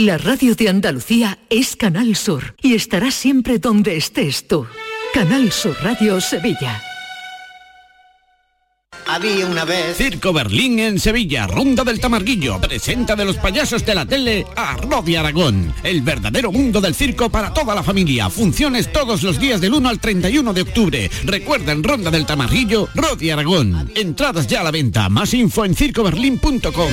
La radio de Andalucía es Canal Sur y estará siempre donde estés tú. Canal Sur Radio Sevilla.
Había una vez. Circo Berlín en Sevilla, Ronda del Tamarguillo. Presenta de los payasos de la tele a Rodi Aragón. El verdadero mundo del circo para toda la familia. Funciones todos los días del 1 al 31 de octubre. Recuerda en Ronda del Tamarguillo, Rodi Aragón. Entradas ya a la venta. Más info en circoberlín.com.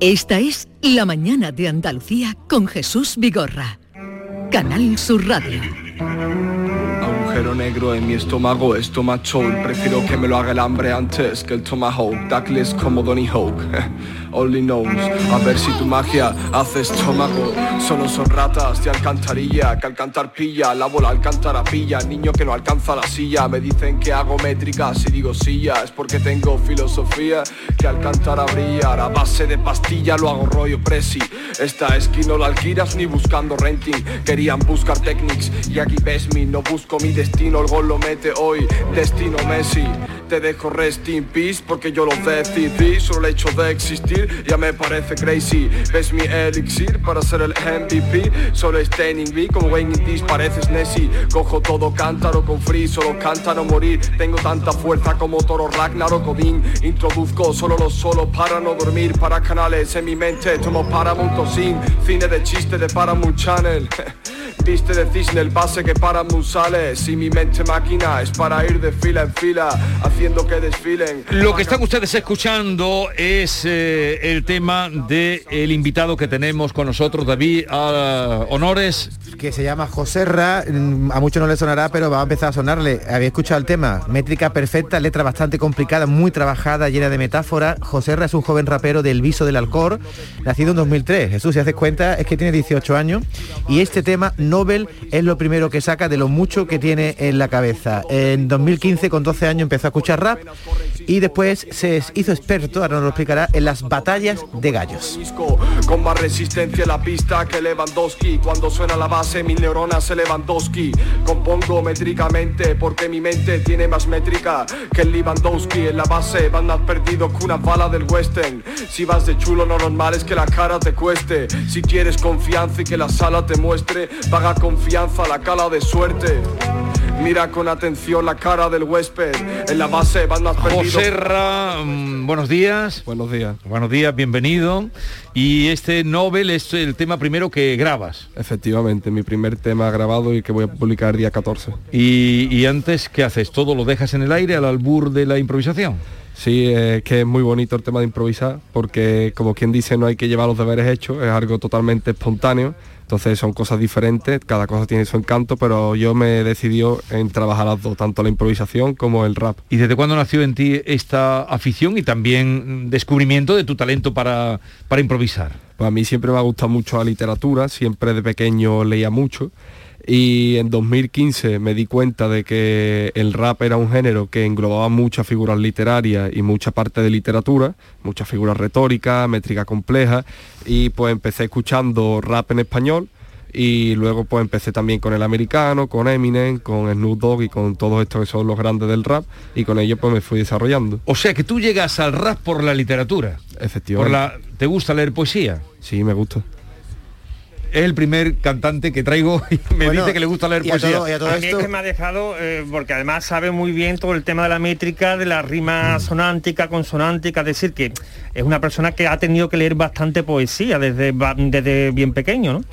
Esta es La Mañana de Andalucía con Jesús Vigorra. Canal Sur Radio.
Agujero negro en mi estómago, estómago Prefiero que me lo haga el hambre antes que el tomahawk. Duckless como Donny Hawk. Only knows. A ver si tu magia hace estómago. Solo son ratas de alcantarilla que al cantar pilla. La bola alcantara pilla. Niño que no alcanza la silla. Me dicen que hago métrica. Si digo silla es porque tengo filosofía que al cantar brilla. A base de pastilla lo hago rollo presi. Esta esquina no la alquilas ni buscando renting. Querían buscar techniques y aquí ves mi no busco mi destino el gol lo mete hoy, destino Messi. Te dejo rest in peace porque yo lo decidí Solo el hecho de existir ya me parece crazy. Ves mi elixir para ser el MVP Solo standing B como Wayne Indies pareces Nessie. Cojo todo cántaro con free, solo canta no morir. Tengo tanta fuerza como Toro Ragnarok Odin Introduzco solo los solos para no dormir. Para canales en mi mente tomo Paramount o sin Cine de chiste de Paramount Channel Viste de cisne el base que Paramount sale Si mi mente máquina es para ir de fila en fila Haciendo que desfilen
Lo que están ustedes escuchando es eh, el tema del el invitado que tenemos con nosotros, David ah, Honores.
que se llama Joserra, mm, a muchos no le sonará, pero va a empezar a sonarle. Había escuchado el tema, métrica perfecta, letra bastante complicada, muy trabajada, llena de metáforas. Joserra es un joven rapero del Viso del Alcor, nacido en 2003. Jesús, si haces cuenta, es que tiene 18 años y este tema, Nobel, es lo primero que saca de lo mucho que tiene en la cabeza. En 2015, con 12 años, empezó a escuchar rap y después se hizo experto, ahora nos lo explicará, en las batallas de gallos.
Con más resistencia en la pista que Lewandowski. Cuando suena la base mil neuronas se Lewandowski. Compongo métricamente porque mi mente tiene más métrica que el Lewandowski. En la base van más perdido que una bala del western Si vas de chulo no normal es que la cara te cueste. Si quieres confianza y que la sala te muestre Paga confianza la cala de suerte Mira con atención la cara del huésped En la base van perdido
Joserra, mm, buenos días.
Buenos días.
Buenos días, bienvenido. Y este Nobel es el tema primero que grabas.
Efectivamente, mi primer tema grabado y que voy a publicar el día 14.
Y, y antes, ¿qué haces? ¿Todo lo dejas en el aire al albur de la improvisación?
Sí, es que es muy bonito el tema de improvisar, porque como quien dice, no hay que llevar los deberes hechos, es algo totalmente espontáneo, entonces son cosas diferentes, cada cosa tiene su encanto, pero yo me decidió en trabajar las dos, tanto la improvisación como el rap.
¿Y desde cuándo nació en ti esta afición y también descubrimiento de tu talento para, para improvisar?
Pues a mí siempre me ha gustado mucho la literatura, siempre de pequeño leía mucho y en 2015 me di cuenta de que el rap era un género que englobaba muchas figuras literarias y mucha parte de literatura, muchas figuras retóricas, métrica compleja y pues empecé escuchando rap en español y luego pues empecé también con el americano, con Eminem, con Snoop Dogg y con todos estos que son los grandes del rap y con ellos pues me fui desarrollando.
O sea que tú llegas al rap por la literatura. Por
Efectivamente.
la, ¿Te gusta leer poesía?
Sí, me gusta.
Es el primer cantante que traigo y me
Bueno,
dice que le gusta leer
y a
poesía.
todo- y a todo mí es que me ha dejado, eh, porque además sabe muy bien todo el tema de la métrica, de la rima
Mm.
sonántica, consonántica, es decir, que es una persona que ha tenido que leer bastante poesía desde, desde bien pequeño, ¿no?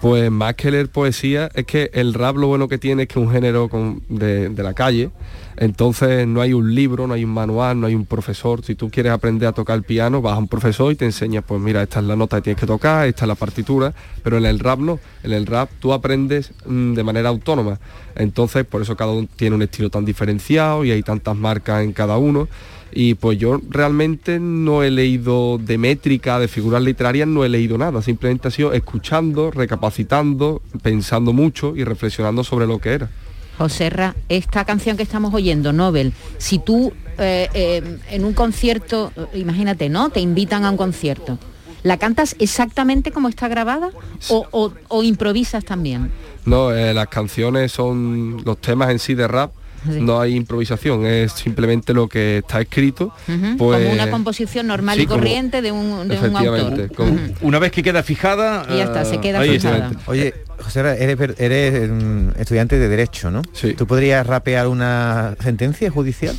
Pues más que leer poesía, es que el rap lo bueno que tiene es que es un género de, de la calle, entonces no hay un libro, no hay un manual, no hay un profesor. Si tú quieres aprender a tocar el piano, vas a un profesor y te enseña, pues mira, esta es la nota que tienes que tocar, esta es la partitura, pero en el rap no, en el rap tú aprendes mm, de manera autónoma. Entonces, por eso cada uno tiene un estilo tan diferenciado y hay tantas marcas en cada uno. Y pues yo realmente no he leído de métrica, de figuras literarias, no he leído nada. Simplemente ha sido escuchando, recapacitando, pensando mucho y reflexionando sobre lo que era.
Joserra, esta canción que estamos oyendo, Nobel, si tú eh, eh, en un concierto, imagínate, ¿no? Te invitan a un concierto. ¿La cantas exactamente como está grabada o, o- o improvisas también?
No, eh, las canciones son los temas en sí de rap.
Sí.
No hay improvisación, es simplemente lo que está escrito.
Ujú,
pues,
como una composición normal
sí,
y
como-
corriente de un, de un autor.
como-.
Una vez que queda fijada...
Y ya está, se queda
ahí
fijada.
Oye, José, eres, eres mm, estudiante de Derecho, ¿no?
Sí.
¿Tú podrías rapear una sentencia judicial?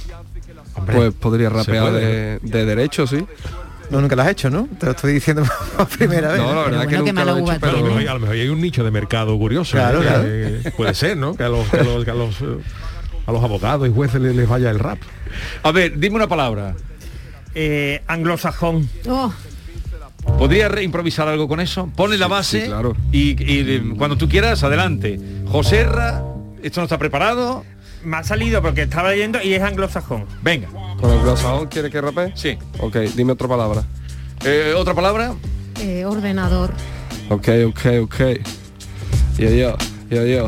Pues podría rapear de, de derecho, sí.
No, nunca lo has hecho, ¿no? Te lo estoy diciendo por primera vez.
No, la verdad que nunca lo he hecho,
A lo, mejor, a lo mejor hay un nicho de mercado curioso.
Claro,
¿eh?
claro.
Que puede ser, ¿no? Que a los, que a los, que a los, eh, a los abogados y jueces les, les vaya el rap.
A ver, dime una palabra.
Eh, anglosajón.
Oh,
¿Podrías re- improvisar algo con eso? Pone la base
sí, claro.
y, y, eh, cuando tú quieras, adelante. Joserra, esto no está preparado.
Me ha salido porque estaba leyendo y es anglosajón.
Venga.
¿Con el glosajón quiere que rapee?
Sí.
Ok, dime otra palabra.
Eh, ¿Otra palabra?
Eh, ordenador.
Ok, ok, ok. Yo, yo, yo, yo.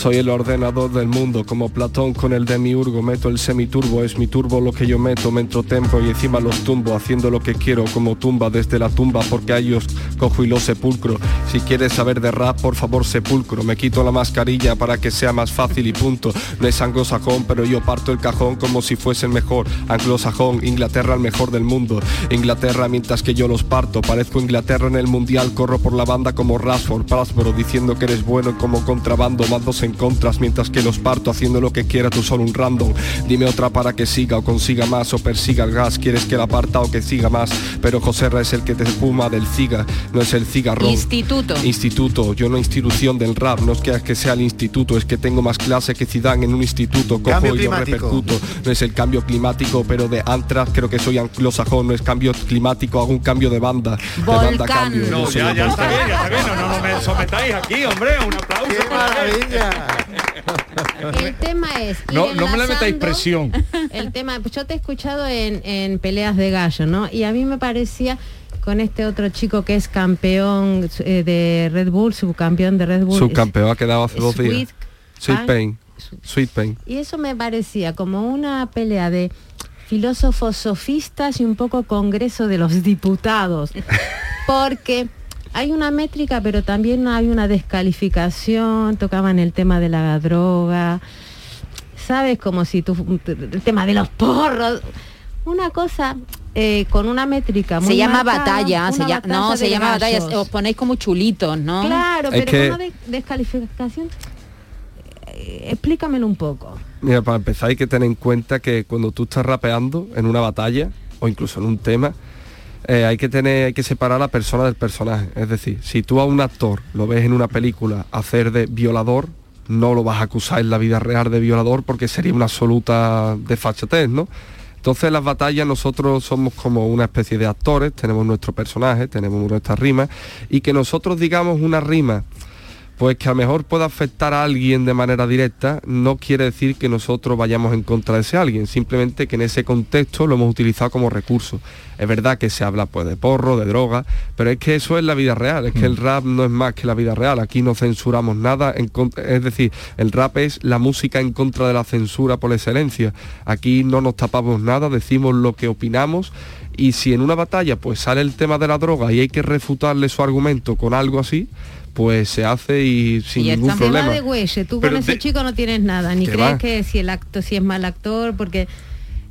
Soy el ordenador del mundo, como Platón con el demiurgo. Meto el semiturbo, es mi turbo lo que yo meto, me entro tempo y encima los tumbo, haciendo lo que quiero, como tumba desde la tumba, porque a ellos cojo y los sepulcro. Si quieres saber de rap, por favor sepulcro. Me quito la mascarilla para que sea más fácil y punto. No es anglosajón, pero yo parto el cajón como si fuese el mejor. Anglosajón, Inglaterra el mejor del mundo. Inglaterra mientras que yo los parto. Parezco Inglaterra en el mundial, corro por la banda como Rashford, Prasboro, diciendo que eres bueno como contrabando, mandos en contras mientras que los parto haciendo lo que quiera tú solo un random. Dime otra para que siga o consiga más o persiga el gas. Quieres que la parta o que siga más, pero José Ra es el que te espuma del ciga, no es el cigarrón.
Instituto.
Instituto, yo no institución del rap, no es que, que sea el instituto, es que tengo más clase que Zidane en un instituto, cojo
Cambio
y lo
climático.
repercuto. No es el cambio climático, pero de antras creo que soy anglosajón, no es cambio climático, hago un cambio de banda. De banda cambio. yo
No, ya,
un
ya está
volcán.
bien, ya está bien. No, no, no me sometáis aquí, hombre. Un aplauso.
¡Qué maravilla!
El tema es ir
No, no me le metáis presión.
El tema, pues yo te he escuchado en, en peleas de gallo, ¿no? Y a mí me parecía con este otro chico que es campeón eh, de Red Bull, subcampeón de Red Bull.
Subcampeón ha quedado hace dos
Sweet
días. Sweet. Pain. Sweet Pain.
Y eso me parecía como una pelea de filósofos sofistas y un poco congreso de los diputados. Porque hay una métrica, pero también hay una descalificación, tocaban el tema de la droga, ¿sabes? Como si tú, el tema de los porros, una cosa eh, con una métrica muy
Se llama
marcada,
batalla, se
una
llama, no, se llama batalla, os ponéis como chulitos, ¿no?
Claro,
Es
pero
que-
con una de- descalificación, eh, explícamelo un poco.
Mira, para empezar hay que tener en cuenta que cuando tú estás rapeando en una batalla o incluso en un tema, eh, hay que tener, hay que separar a la persona del personaje. Es decir, si tú a un actor lo ves en una película hacer de violador, no lo vas a acusar en la vida real de violador porque sería una absoluta desfachatez, ¿no? Entonces en las batallas nosotros somos como una especie de actores, tenemos nuestro personaje, tenemos nuestra rima, y que nosotros digamos una rima pues que a lo mejor pueda afectar a alguien de manera directa, no quiere decir que nosotros vayamos en contra de ese alguien, simplemente que en ese contexto lo hemos utilizado como recurso. Es verdad que se habla pues de porro, de droga, pero es que eso es la vida real, es que el rap no es más que la vida real, aquí no censuramos nada, en es decir, el rap es la música en contra de la censura por excelencia. Aquí no nos tapamos nada, decimos lo que opinamos y si en una batalla pues sale el tema de la droga y hay que refutarle su argumento con algo así, pues se hace y sin
y
ningún.
Se va
problema.
de güey, tú
Pero
con ese chico no tienes nada, ni crees
va.
que si el acto, si es mal actor, porque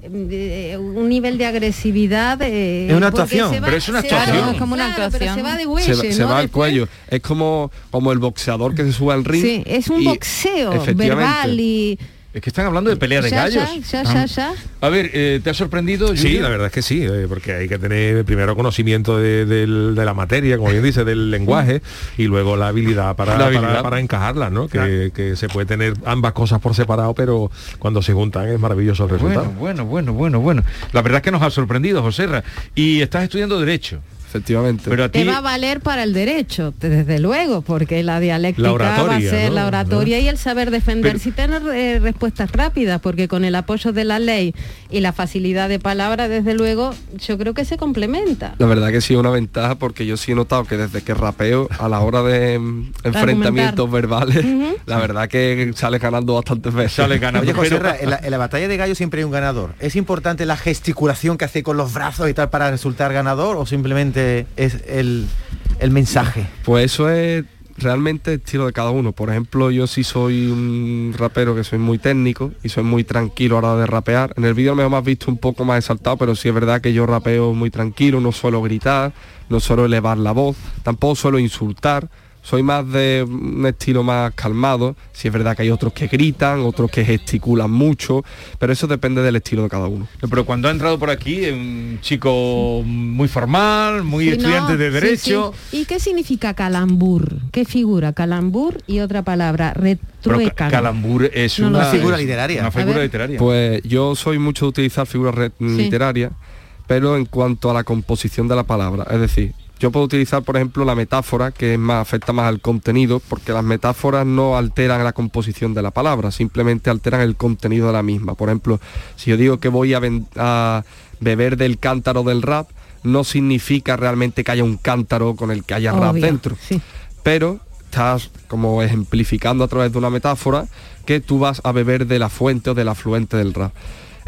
eh, un nivel de agresividad eh,
Es una actuación,
va-
pero es una
se va-
actuación.
Es como una
claro,
actuación.
se va de
se, va- se
¿no?
va al cuello. Es como, como el boxeador que se sube al ring.
Sí, es un
y-
boxeo verbal y
Es que están hablando de pelea de
ya,
gallos.
ya, ya, ya, ya.
A ver, eh, ¿te ha sorprendido?
Sí,
Yuyu?
la verdad es que sí, eh, porque hay que tener primero conocimiento de, la materia, como bien dice, del lenguaje, y luego la habilidad para,
La
para-
habilidad.
para encajarla, ¿no? Que, que se puede tener ambas cosas por separado, pero cuando se juntan es maravilloso el resultado.
Bueno, bueno, bueno, bueno, bueno. La verdad es que nos ha sorprendido, José Ra. Y estás estudiando Derecho.
Efectivamente.
Pero a ti...
Te va a valer para el derecho, desde luego, porque la dialéctica
La
va a
oratoria,
ser
¿no?
la oratoria y el saber defenderse
Pero-
y tener eh, respuestas rápidas, porque con el apoyo de la ley y la facilidad de palabra, desde luego, yo creo que se complementa.
La verdad que sí es una ventaja porque yo sí he notado que desde que rapeo a la hora de mm, enfrentamientos verbales, la verdad que sale ganando bastantes veces.
Sale ganando.
Oye, José
pero-
en la, en la batalla de gallo siempre hay un ganador. ¿Es importante la gesticulación que hace con los brazos y tal para resultar ganador o simplemente es el, el mensaje?
Pues eso es realmente estilo de cada uno. Por ejemplo, yo sí soy un rapero que soy muy técnico y soy muy tranquilo a la hora de rapear. En el vídeo me has visto un poco más exaltado, pero sí es verdad que yo rapeo muy tranquilo, no suelo gritar, no suelo elevar la voz, tampoco suelo insultar. Soy más de un estilo más calmado. Sí es verdad que hay otros que gritan, otros que gesticulan mucho, pero eso depende del estilo de cada uno.
Pero cuando ha entrado por aquí, es un chico muy formal, muy
Sí,
estudiante
no,
de Derecho.
sí. ¿Y qué significa calambur? ¿Qué figura? Calambur y otra palabra, retruécano.
calambur es
No
una,
figura literaria.
Una figura literaria.
Pues yo soy mucho de utilizar figuras literarias, pero en cuanto a la composición de la palabra, es decir, yo puedo utilizar, por ejemplo, la metáfora, que es más, afecta más al contenido, porque las metáforas no alteran la composición de la palabra, simplemente alteran el contenido de la misma. Por ejemplo, si yo digo que voy a, beber del cántaro del rap, no significa realmente que haya un cántaro con el que haya rap dentro
sí.
pero estás como ejemplificando a través de una metáfora que tú vas a beber de la fuente o del afluente del rap.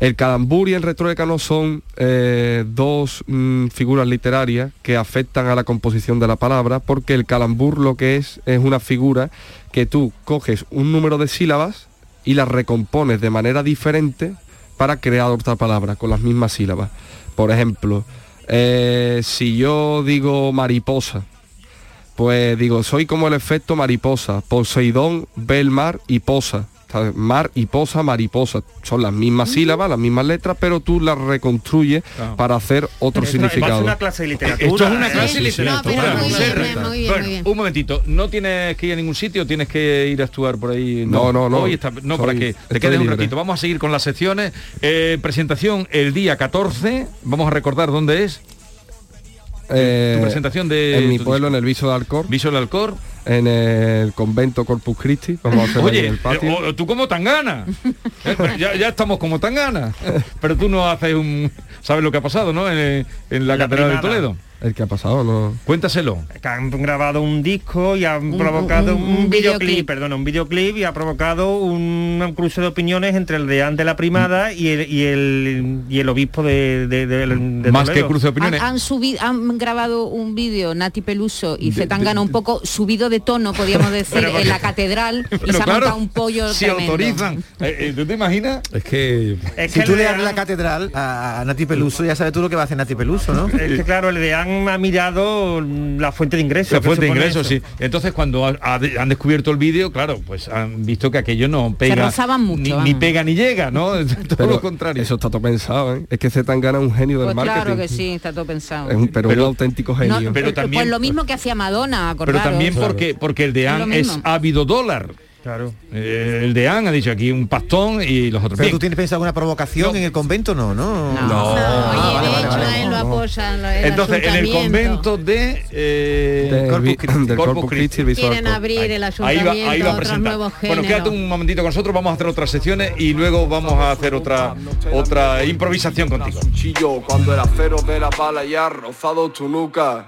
El calambur y el retruécano son eh, dos mm, figuras literarias que afectan a la composición de la palabra porque el calambur lo que es es una figura que tú coges un número de sílabas y las recompones de manera diferente para crear otra palabra con las mismas sílabas. Por ejemplo, eh, si yo digo mariposa, pues digo, soy como el efecto mariposa. Poseidón ve el mar y posa. Mar y posa, mariposa. Son las mismas sílabas, las mismas letras, pero tú las reconstruyes
Claro.
para hacer otro
esto no-
significado.
es una clase de literatura.
Esto es una clase de
Sí, sí.
literatura.
No, pero muy
Serra.
bien, muy bien,
Bueno,
muy bien.
un momentito, ¿no tienes que ir a ningún sitio? ¿Tienes que ir a actuar por ahí?
No, no, no.
Hoy está- no, para que te quedes un ratito. Vamos a seguir con las secciones. Eh, presentación el día 14. Vamos a recordar dónde es.
Eh,
tu presentación de
en mi pueblo en el Viso de Alcor
Viso del Alcor
en el convento Corpus Christi vamos a hacer
Oye,
en el patio
eh, o- tú como tan ganas. ya, ya estamos como tan ganas. Pero tú no haces un... ¿Sabes lo que ha pasado, no? En, en la,
La
Catedral de. Toledo.
el que ha pasado no
Cuéntaselo.
que han grabado un disco y han
Un-
provocado
un-
un,
un
videoclip,
videoclip.
perdón, un videoclip y ha provocado un, un cruce de opiniones entre el deán de la primada y el y el, y el obispo de, de, de- de
Más que cruce de opiniones.
han subido, han grabado un vídeo Nati Peluso y Zetangana un poco subido de tono, podríamos decir,
Pero
en la catedral y
Pero
se ha
claro,
montado un pollo
si
tremendo.
autorizan. Eh, eh, ¿Tú te imaginas?
Es que
Es
Si
que
tú le abres la catedral a, a Nati Peluso, ya sabes tú lo que va a hacer Nati Peluso, ¿no?
es que claro, el deán ha mirado la fuente de ingresos.
La fuente de ingresos,
eso.
sí. Entonces cuando ha- ha- han descubierto el vídeo, claro, pues han visto que aquello no pega.
mucho,
ni, ni pega ni llega, ¿no? Todo
pero
lo contrario.
eso está todo pensado ¿eh? es que Zetangana es un genio del
Pues
marketing
claro que sí, está todo pensado.
Es un- pero,
Pero-
un auténtico
No,
genio
pero
pues
también-
lo mismo que hacía Madonna,
Pero
acordaros.
también porque, porque el
Es
deán es,
mismo.
ávido dólar.
Claro.
Eh, el deán ha dicho aquí un pastón y los otros.
Pero
Bien.
tú tienes pensado alguna provocación en el convento, no, no.
No.
Vale, vale, vale.
lo el
Entonces, en el
ayuntamiento.
convento de, eh, Corpus Christi.
del
Corpus
Quieren abrir el
Ahí va,
ayuntamiento
ahí va a
otros
presentar. Bueno, quédate un momentito con nosotros, vamos a hacer otras sesiones y luego vamos a hacer otra otra improvisación contigo.
Cuando el acero de la bala ya ha rozado tu nuca.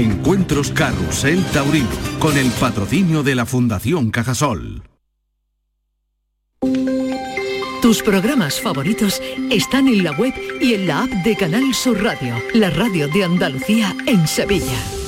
Encuentros Carrusel Taurino. Con el patrocinio de la Fundación Cajasol.
Tus programas favoritos están en la web y en la app de Canal Sur Radio, la radio de Andalucía en Sevilla.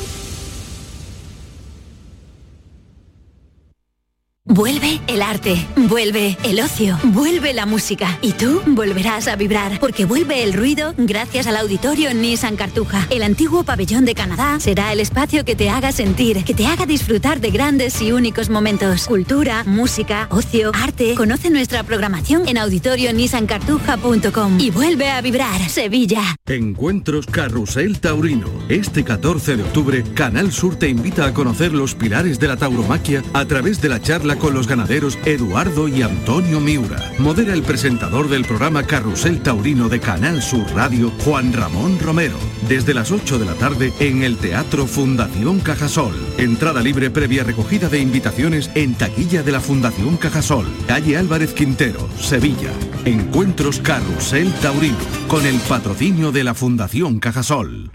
Vuelve el arte, vuelve el ocio, vuelve la música y tú volverás a vibrar porque vuelve el ruido gracias al auditorio Nissan Cartuja. El antiguo pabellón de Canadá será el espacio que te haga sentir, que te haga disfrutar de grandes y únicos momentos. Cultura, música, ocio, arte. Conoce nuestra programación en auditorionissancartuja.com y vuelve a vibrar Sevilla.
Encuentros Carrusel Taurino. Este 14 de octubre, Canal Sur te invita a conocer los pilares de la tauromaquia a través de la charla con los ganaderos Eduardo y Antonio Miura. Modera el presentador del programa Carrusel Taurino de Canal Sur Radio, Juan Ramón Romero. Desde las 8 de la tarde en el Teatro Fundación Cajasol. Entrada libre previa recogida de invitaciones en taquilla de la Fundación Cajasol. Calle Álvarez Quintero, Sevilla. Encuentros Carrusel Taurino. Con el patrocinio de la Fundación Cajasol.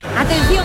Atención,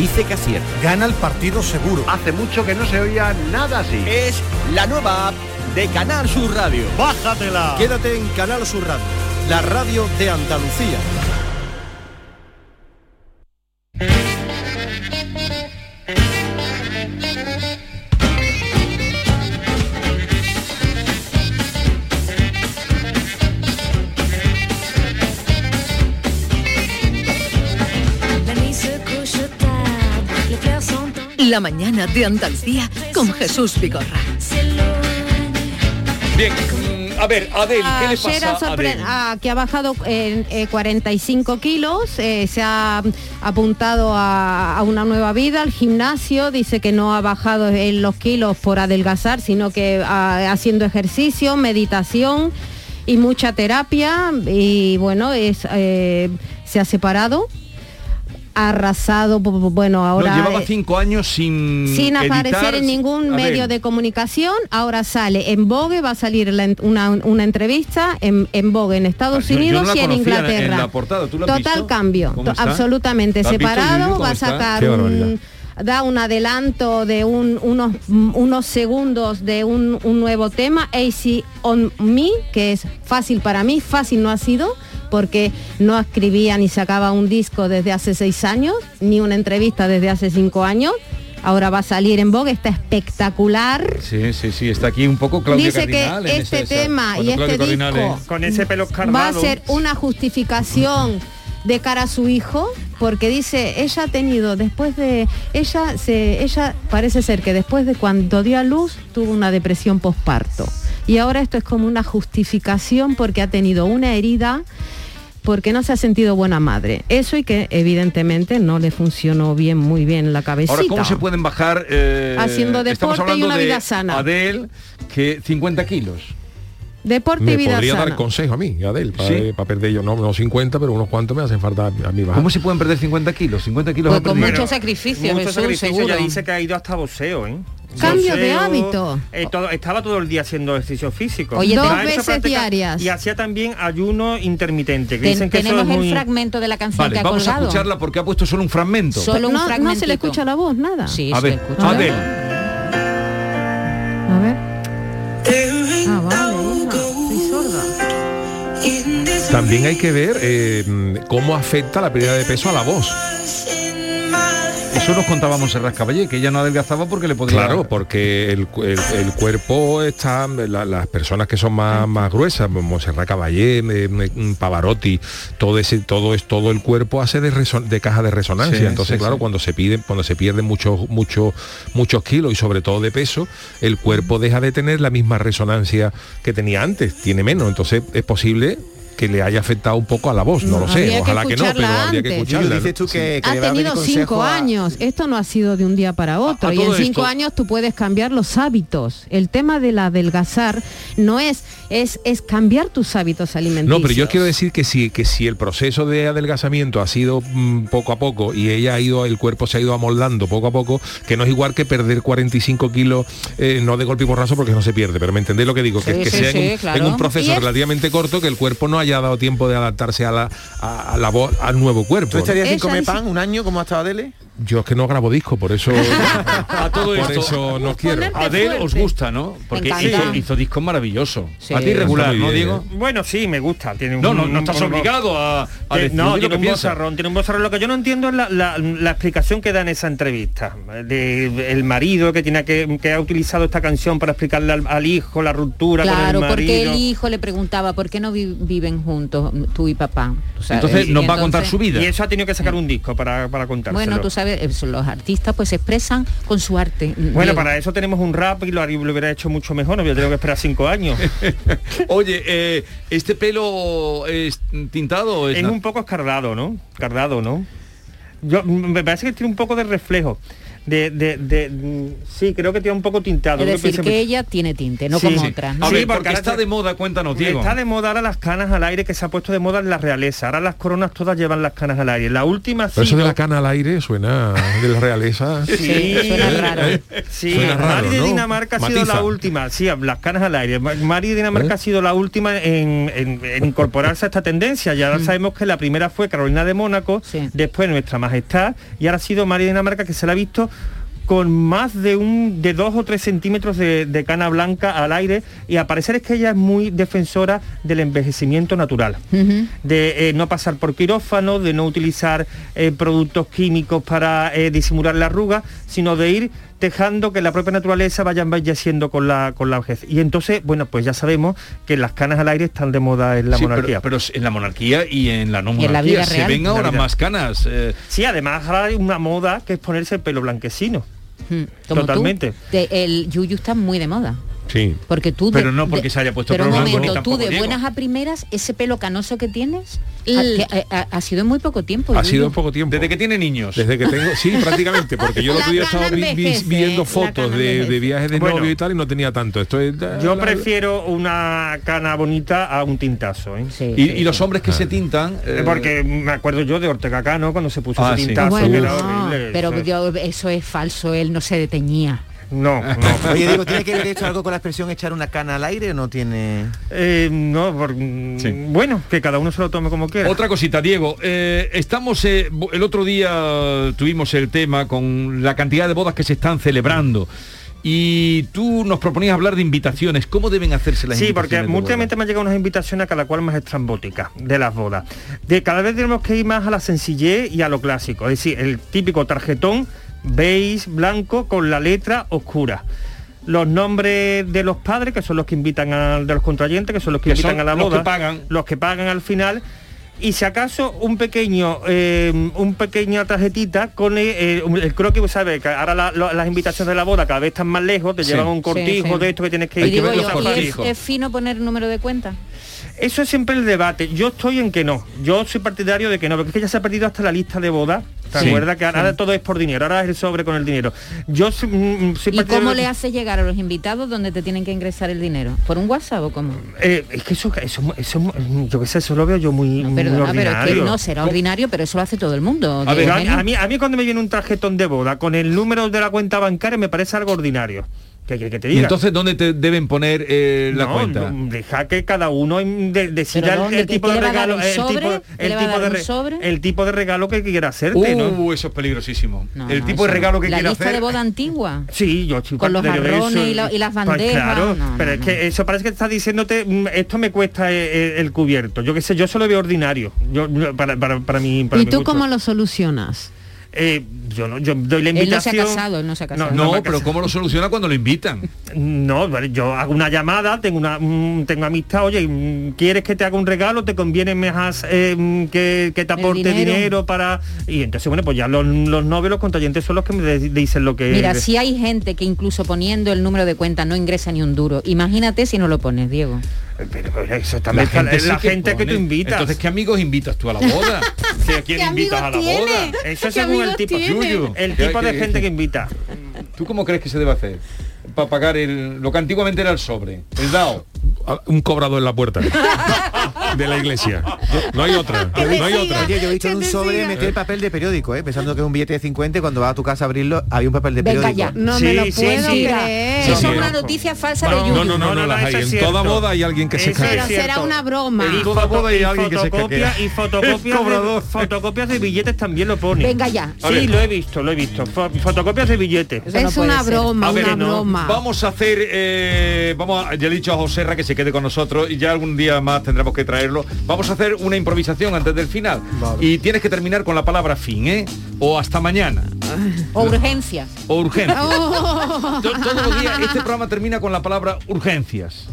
dice que acierta.
Gana el partido seguro.
Hace mucho que no se oía nada así.
Es la nueva app de Canal Sur Radio.
Bájatela.
Quédate en Canal Sur Radio, la radio de Andalucía.
La mañana de Andalucía con Jesús Vigorra.
Bien, mm, a ver, Adel, ¿qué le pasa a Adel?
a- que ha bajado en eh, 45 kilos, eh, se ha apuntado a, a una nueva vida al gimnasio, dice que no ha bajado en los kilos por adelgazar, sino que ah, haciendo ejercicio, meditación y mucha terapia y bueno, es, eh, se ha separado, arrasado, bu- bu- bueno, ahora...
no, llevaba
eh,
cinco años sin
sin aparecer
editar.
en ningún medio de comunicación. Ahora sale en Vogue, va a salir la una, una entrevista en, en Vogue en Estados
Ah, yo- yo no
Unidos
la
y en Inglaterra.
en la portada, ¿tú la has
Total
visto?
cambio,
¿Cómo
to-
está?
absolutamente
¿La has visto, Yuyu,
separado.
cómo
Va a sacar un da un adelanto de un- unos, unos segundos de un, un nuevo tema, AC on Me, que es fácil para mí, fácil no ha sido, porque no escribía ni sacaba un disco desde hace seis años, ni una entrevista desde hace cinco años. Ahora va a salir en Vogue, está espectacular.
Sí, sí, sí, está aquí un poco Claudia
Dice que
Cardinal
este
esa-
tema y este
Cardinal
disco
es-
Con ese pelo
va a ser una justificación de cara a su hijo porque dice ella ha tenido después de ella se ella parece ser que después de cuando dio a luz tuvo una depresión posparto y ahora esto es como una justificación porque ha tenido una herida porque no se ha sentido buena madre eso y que evidentemente no le funcionó bien muy bien la cabecita
Ahora, ¿cómo se pueden bajar? eh,
Haciendo deporte y una
de
vida sana.
Adel, que 50 kilos.
deporte y
Me
vida
podría
sana
dar consejo a mí, Adel, para,
Sí.
para perder yo, no, no 50, pero unos cuantos me hacen falta a mí bajar.
¿Cómo se pueden perder 50 kilos? 50 kilos
Pues con mucho sacrificio,
Mucho
Jesús,
sacrificio,
seguro.
ya dice que ha ido hasta boxeo, ¿eh?
Cambio de hábito.
eh, todo- estaba todo el día haciendo ejercicio físico.
Oye, dos veces
práctica-
diarias.
Y hacía también ayuno intermitente. Que
Ten-
dicen que eso
tenemos
es
el
muy-
fragmento de la canción
Vale,
que ha
vamos a escucharla porque ha puesto solo un fragmento.
Solo un
no, no se le escucha la voz nada
Sí,
a
se
ver.
A ver. Ah, vale, hija, soy sorda.
También hay que ver eh, cómo afecta la pérdida de peso a la voz.
Eso nos contaba Monserrat Caballé, que ella no adelgazaba porque le podía...
Claro, porque el, el- el cuerpo está, la- las personas que son más, más gruesas, Monserrat Caballé, eh, eh, Pavarotti, todo ese, todo es todo el cuerpo hace de, reson- de caja de resonancia.
Sí,
Entonces,
sí,
claro,
sí.
cuando se piden, cuando se pierden muchos, muchos, muchos kilos y sobre todo de peso, el cuerpo deja de tener la misma resonancia que tenía antes, tiene menos. Entonces es posible que le haya afectado un poco a la voz, no, lo sé,
que
ojalá que, no, pero
escucharla
habría que
antes.
escucharla.
dices tú que, que
Ha tenido cinco
a-
años. Esto no ha sido de un día para otro.
A- a
y en cinco
esto-
años tú puedes cambiar los hábitos. El tema del adelgazar no es, es, es cambiar tus hábitos alimenticios.
No, pero yo quiero decir que si, que si el proceso de adelgazamiento ha sido mm, poco a poco y ella ha ido, el cuerpo se ha ido amoldando poco a poco, que no es igual que perder 45 kilos, eh, no de golpe y porrazo porque no se pierde, pero me entendéis lo que digo, que,
Sí,
que
sí,
sea en, un,
claro.
en un proceso relativamente corto que el cuerpo no haya dado tiempo de adaptarse a la, a, a la voz, al nuevo cuerpo.
¿Tú estarías sin comer pan un año como ha estado Adele?
Yo es que no grabo disco, por eso,
A todo
por
esto,
eso no quiero.
Ponerte
Adel
fuerte.
os gusta, ¿no? Porque hizo, hizo discos maravillosos.
Sí.
A ti regular, ¿no, Diego?
Bueno, sí, me gusta. Tiene un,
No, no, no estás
un-
obligado a, a decir
no,
lo
tiene
que
un bozarrón, tiene un bozarrón. Lo que yo no entiendo es la, la- la explicación que da en esa entrevista. De, el marido que tiene que, que ha utilizado esta canción para explicarle al, al hijo la ruptura
Claro,
con el
porque
marido.
el hijo le preguntaba, ¿por qué no vi- viven juntos tú y papá? Tú sabes,
Entonces
y
nos va a contar su vida.
Y eso ha tenido que sacar un disco para, para contárselo.
Bueno, tú sabes, los artistas pues se expresan con su arte.
Bueno,
Diego.
para eso tenemos un rap y lo, haría- lo hubiera hecho mucho mejor, no hubiera tenido que esperar cinco años.
Oye, eh, ¿este pelo es tintado es
un poco escardado, ¿no? Cardado, ¿no? Yo, me parece que tiene un poco de reflejo. De, de- de- sí, creo que tiene un poco tinteado.
Es decir, que ella tiene tinte, no
Sí.
como
Sí.
otras. ¿no?
A ver,
Sí, porque
porque
ahora
está de moda, cuéntanos, Diego.
Está de moda ahora las canas al aire que se ha puesto de moda en la realeza. Ahora las coronas todas llevan las canas al aire. La última
Pero eso de la cana al aire suena de la realeza.
Sí,
suena raro.
¿Eh?
Sí,
Suena raro,
Mari de
¿no?
Dinamarca ha sido
Matiza.
la última, sí, las canas al aire. Ma- Mari de Dinamarca
¿Eh?
ha sido la última en, en- en incorporarse a esta tendencia. Ya
Mm.
sabemos que la primera fue Carolina de Mónaco, después Nuestra Majestad, y ahora ha sido Mari de Dinamarca que se la ha visto con más de un de dos o tres centímetros de, de cana blanca al aire y a parecer es que ella es muy defensora del envejecimiento natural de eh, no pasar por quirófano, de no utilizar eh, productos químicos para eh, disimular la arruga, sino de ir dejando que la propia naturaleza vaya embelleciendo con la, con la vejez. Y entonces, bueno, pues ya sabemos que las canas al aire están de moda en la
Sí,
monarquía.
Pero, en la monarquía y en la no
Y en la
monarquía
vida
se
real.
ven ahora más canas. eh,
Sí, además ahora hay una moda que es ponerse el pelo blanquecino.
Como tú,
Totalmente.
te- el yuyu está muy de moda.
Sí.
Porque tú...
Pero no porque se haya puesto
Pero
pelo
momento, tú de
Diego.
buenas a primeras, ese pelo canoso que tienes, ha, que ha- sido en muy poco tiempo.
Ha sido en poco tiempo.
Desde que tiene niños.
Desde que tengo, sí, prácticamente, porque yo el otro día estaba vi- vi- viendo
la
fotos de, viajes de
Bueno.
novio y tal y no tenía tanto. Esto es,
Yo
la-
prefiero una cana bonita a un tintazo. ¿eh?
y, y los hombres que se tintan... eh,
Porque me acuerdo yo de Ortega Cano cuando se puso
Ah,
ese
sí.
tintazo.
Bueno,
que era horrible.
pero
Eso-
yo- eso es falso, él no se deteñía.
No, no.
Oye, digo, ¿tiene que ver esto algo con la expresión echar una cana al aire o no tiene...?
Eh, no, por- bueno, que cada uno se lo tome como quiera.
Otra cosita, Diego. eh, estamos eh, el otro día tuvimos el tema con la cantidad de bodas que se están celebrando. Y tú nos proponías hablar de invitaciones. ¿Cómo deben hacerse las
Sí, porque
invitaciones? de boda?
últimamente me han llegado unas invitaciones a cada cual más estrambóticas de las bodas. De cada vez tenemos que ir más a la sencillez y a lo clásico. Es decir, el típico tarjetón beige, blanco, con la letra oscura. Los nombres de los padres, que son los que invitan a, de los contrayentes, que son los que,
Que
invitan a la
los
boda.
que pagan.
Los que pagan al final. Y si acaso un pequeño, eh, un pequeña tarjetita con el, eh, el croquis, ¿sabes? Que ahora la- la- las invitaciones de la boda cada vez están más lejos, te
Sí.
llevan un cortijo
Sí, sí.
de esto que tienes que
Y
ir.
digo
que
yo,
ver los
¿y es,
cortijos.
es fino poner número de cuenta?
Eso es siempre el debate. Yo estoy en que no. Yo soy partidario de que no, porque es que ya se ha perdido hasta la lista de bodas. ¿Te
Sí,
acuerdas que ahora
sí.
todo es por dinero? Ahora es el sobre con el dinero. Yo soy, mm, soy
¿Y
partidario
cómo
de-
le haces llegar a los invitados donde te tienen que ingresar el dinero? ¿Por un WhatsApp o cómo?
Eh, es que eso, eso, eso, yo qué sé, eso lo veo yo muy, muy
Perdona, pero es
ordinario.
que no será ordinario, pero eso lo hace todo el mundo.
A, ver, a mí, a mí cuando me viene un tarjetón de boda con el número de la cuenta bancaria me parece algo ordinario. ¿Qué quieres que te
¿Y entonces dónde te deben poner eh, la
No,
cuenta?
no, deja que cada uno de- decida
¿Pero
el, tipo de regalo, el
sobre?
tipo,
¿Que
el
le va a
tipo
dar
de
un
re-
sobre?
el tipo de regalo que quiera hacerte, ¿no?
Uh, eso es peligrosísimo.
No,
el
no,
tipo de regalo
no.
que
La
quiere
lista
hacer.
de boda antigua.
Sí, yo estoy
Con los
eso.
y la- y las
Pues
bandejas.
claro,
No, no,
pero es
no.
que eso parece que está diciéndote, mm, esto me cuesta eh, eh, el, cubierto. Yo qué sé, yo solo veo ordinario. Yo, para, para, para mí, para
¿Y tú cómo lo solucionas?
Eh, yo no, yo doy la
Él no se ha
invitación.
casado, él no se ha casado.
No,
me ha
pero
casado.
¿cómo lo soluciona cuando lo invitan?
No, vale, yo hago una llamada, tengo una mm, tengo amistad, oye, mm, ¿quieres que te haga un regalo? ¿Te conviene más eh, que, que te aporte
dinero.
dinero. para...? Y entonces, bueno, pues ya los, los novios, los contrayentes son los que me de- dicen lo que...
Mira, si hay gente que incluso poniendo el número de cuenta no ingresa ni un duro. Imagínate si no lo pones, Diego.
Pero, eso también está- es la
sí
gente que tú
pone.
invitas.
Entonces, ¿qué amigos invitas tú a la boda? ¿Sí, ¿A quién
¿Qué
invitas a la boda?
Eso
¿Qué
según el tipo,
tiene?
El
¿Qué-
tipo de gente que invita.
¿Tú cómo crees que se debe hacer? Para pagar el, lo que antiguamente era el sobre, el DAO.
Ah, Un cobrado en la puerta de la iglesia. No hay otra. No hay otra.
Oye, yo he visto en un sobre meter papel de periódico, ¿eh? pensando que es un billete de 50 y cuando vas a tu casa a abrirlo había un papel de
Venga
periódico.
ya.
No
Sí,
me lo
sí,
puedo
sí.
creer.
Eso es una noticia falsa de
No,
Yuyu.
No, no, no,
No,
no,
no,
las
no,
hay. En toda boda hay alguien que se
Eso
cae.
Pero
es
será una broma.
Y
toda boda hay alguien que se
fotocopia-
caquea.
y fotocopias de, fotocopias de billetes también lo pone.
Venga ya.
Sí, lo he visto, lo he visto. Fo- fotocopias de billetes.
Es una broma, una
no,
Vamos a hacer, eh, vamos a- ya he dicho a José Ra que se quede con nosotros y ya algún día más tendremos que traerlo. Vamos a hacer una improvisación antes del final. Y tienes que terminar con la palabra fin, ¿eh? O hasta mañana.
O urgencia.
O urgencia.
Oh.
To- Todos los días este programa termina con la palabra urgencias.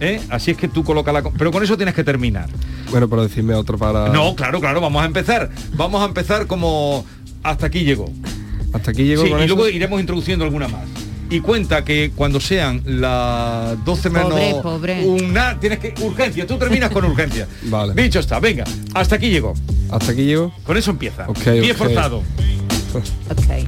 ¿eh? Así es que tú colocas la... Pero con eso tienes que terminar.
Bueno, pero decirme otro para...
No, claro, claro, vamos a empezar. Vamos a empezar como hasta aquí llegó.
Hasta aquí llego
Sí,
con
y
eso.
luego iremos introduciendo alguna más. Y cuenta que cuando sean las 12 menos
Pobre, pobre.
una, tienes que urgencia, tú terminas con urgencia.
Vale.
Dicho está, venga, hasta aquí llegó.
Hasta aquí llego.
Con eso empieza.
Ok,
Pie
ok.
forzado.
Ok.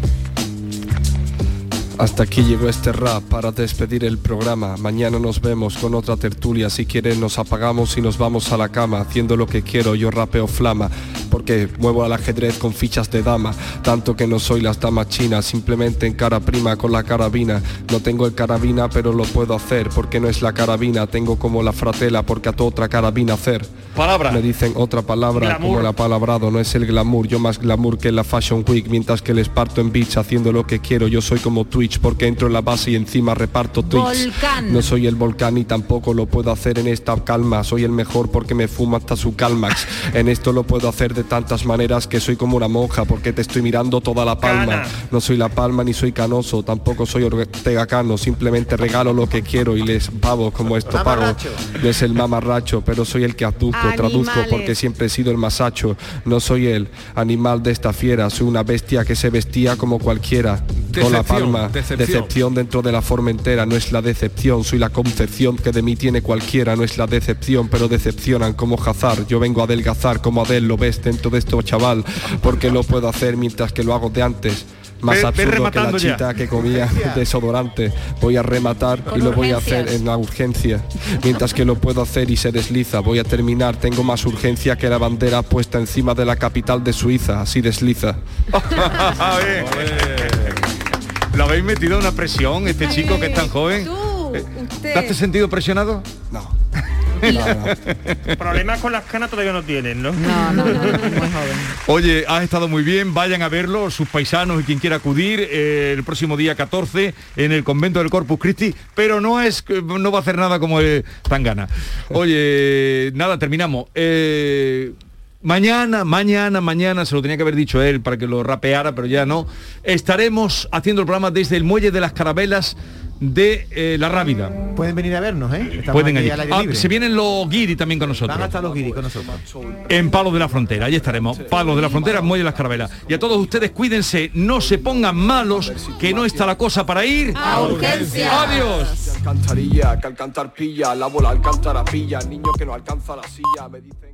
Hasta aquí llegó este rap para despedir el programa. Mañana nos vemos con otra tertulia. Si quieres nos apagamos y nos vamos a la cama. Haciendo lo que quiero, yo rapeo flama. Porque muevo al ajedrez con fichas de dama. Tanto que no soy las damas chinas. Simplemente en cara prima con la carabina. No tengo el carabina pero lo puedo hacer. Porque no es la carabina. Tengo como la fratela porque a tu otra carabina hacer.
Palabra.
Me dicen otra palabra
Glamour.
como el apalabrado. No es el glamour. Yo más glamour que en la Fashion Week. Mientras que les parto en beach haciendo lo que quiero. Yo soy como Twitch porque entro en la base y encima reparto tweets.
Volcán.
No soy el volcán y tampoco lo puedo hacer en esta calma. Soy el mejor porque me fumo hasta su calmax. En esto lo puedo hacer de tantas maneras que soy como una monja porque te estoy mirando toda la palma.
Cana.
No soy la palma ni soy canoso, tampoco soy Ortega Cano. Simplemente regalo lo que quiero y les pavo como esto pago. Es el mamarracho, pero soy el que aduzco, traduzco
Animales.
porque siempre he sido el masacho. No soy el animal de esta fiera, soy una bestia que se vestía como cualquiera. Con la
Decepción,
palma,
decepción.
decepción dentro de la forma entera, no es la decepción, soy la concepción que de mí tiene cualquiera, no es la decepción, pero decepcionan como Hazard. Yo vengo a adelgazar como Adel, lo ves dentro de esto chaval, porque lo puedo hacer mientras que lo hago de antes. Más
Ve- ve
absurdo que la
ya.
chita que comía desodorante. Voy a rematar y lo voy a hacer en la urgencia. Mientras que lo puedo hacer y se desliza. Voy a terminar. Tengo más urgencia que la bandera puesta encima de la capital de Suiza. Así desliza.
A. ¿Lo habéis metido una presión, este chico que es tan joven? Eh, ¿Te has sentido presionado?
No.
Problemas con las canas todavía no tienen, ¿no?
No, no, no, no.
Oye, has estado muy bien, vayan a verlo, sus paisanos y quien quiera acudir eh, el próximo día 14 en el convento del Corpus Christi, pero no es no va a hacer nada como el Tangana. Oye, nada, terminamos. Eh, Mañana, mañana, mañana, se lo tenía que haber dicho él para que lo rapeara, pero ya no. Estaremos haciendo el programa desde el Muelle de las Carabelas de eh, La Rábida.
Pueden venir a vernos, ¿eh? Estamos
Pueden allí. Ah, se vienen los guiri también con nosotros.
Van hasta los guiris con nosotros.
En Palos de la Frontera, ahí estaremos. Palos de la Frontera, Muelle de las Carabelas. Y a todos ustedes cuídense, no se pongan malos, que no está la cosa para ir.
A urgencia.
Adiós.
Alcantarilla, que alcantar pilla, la bola alcanzara pilla, niño que no alcanza la silla, me dicen que...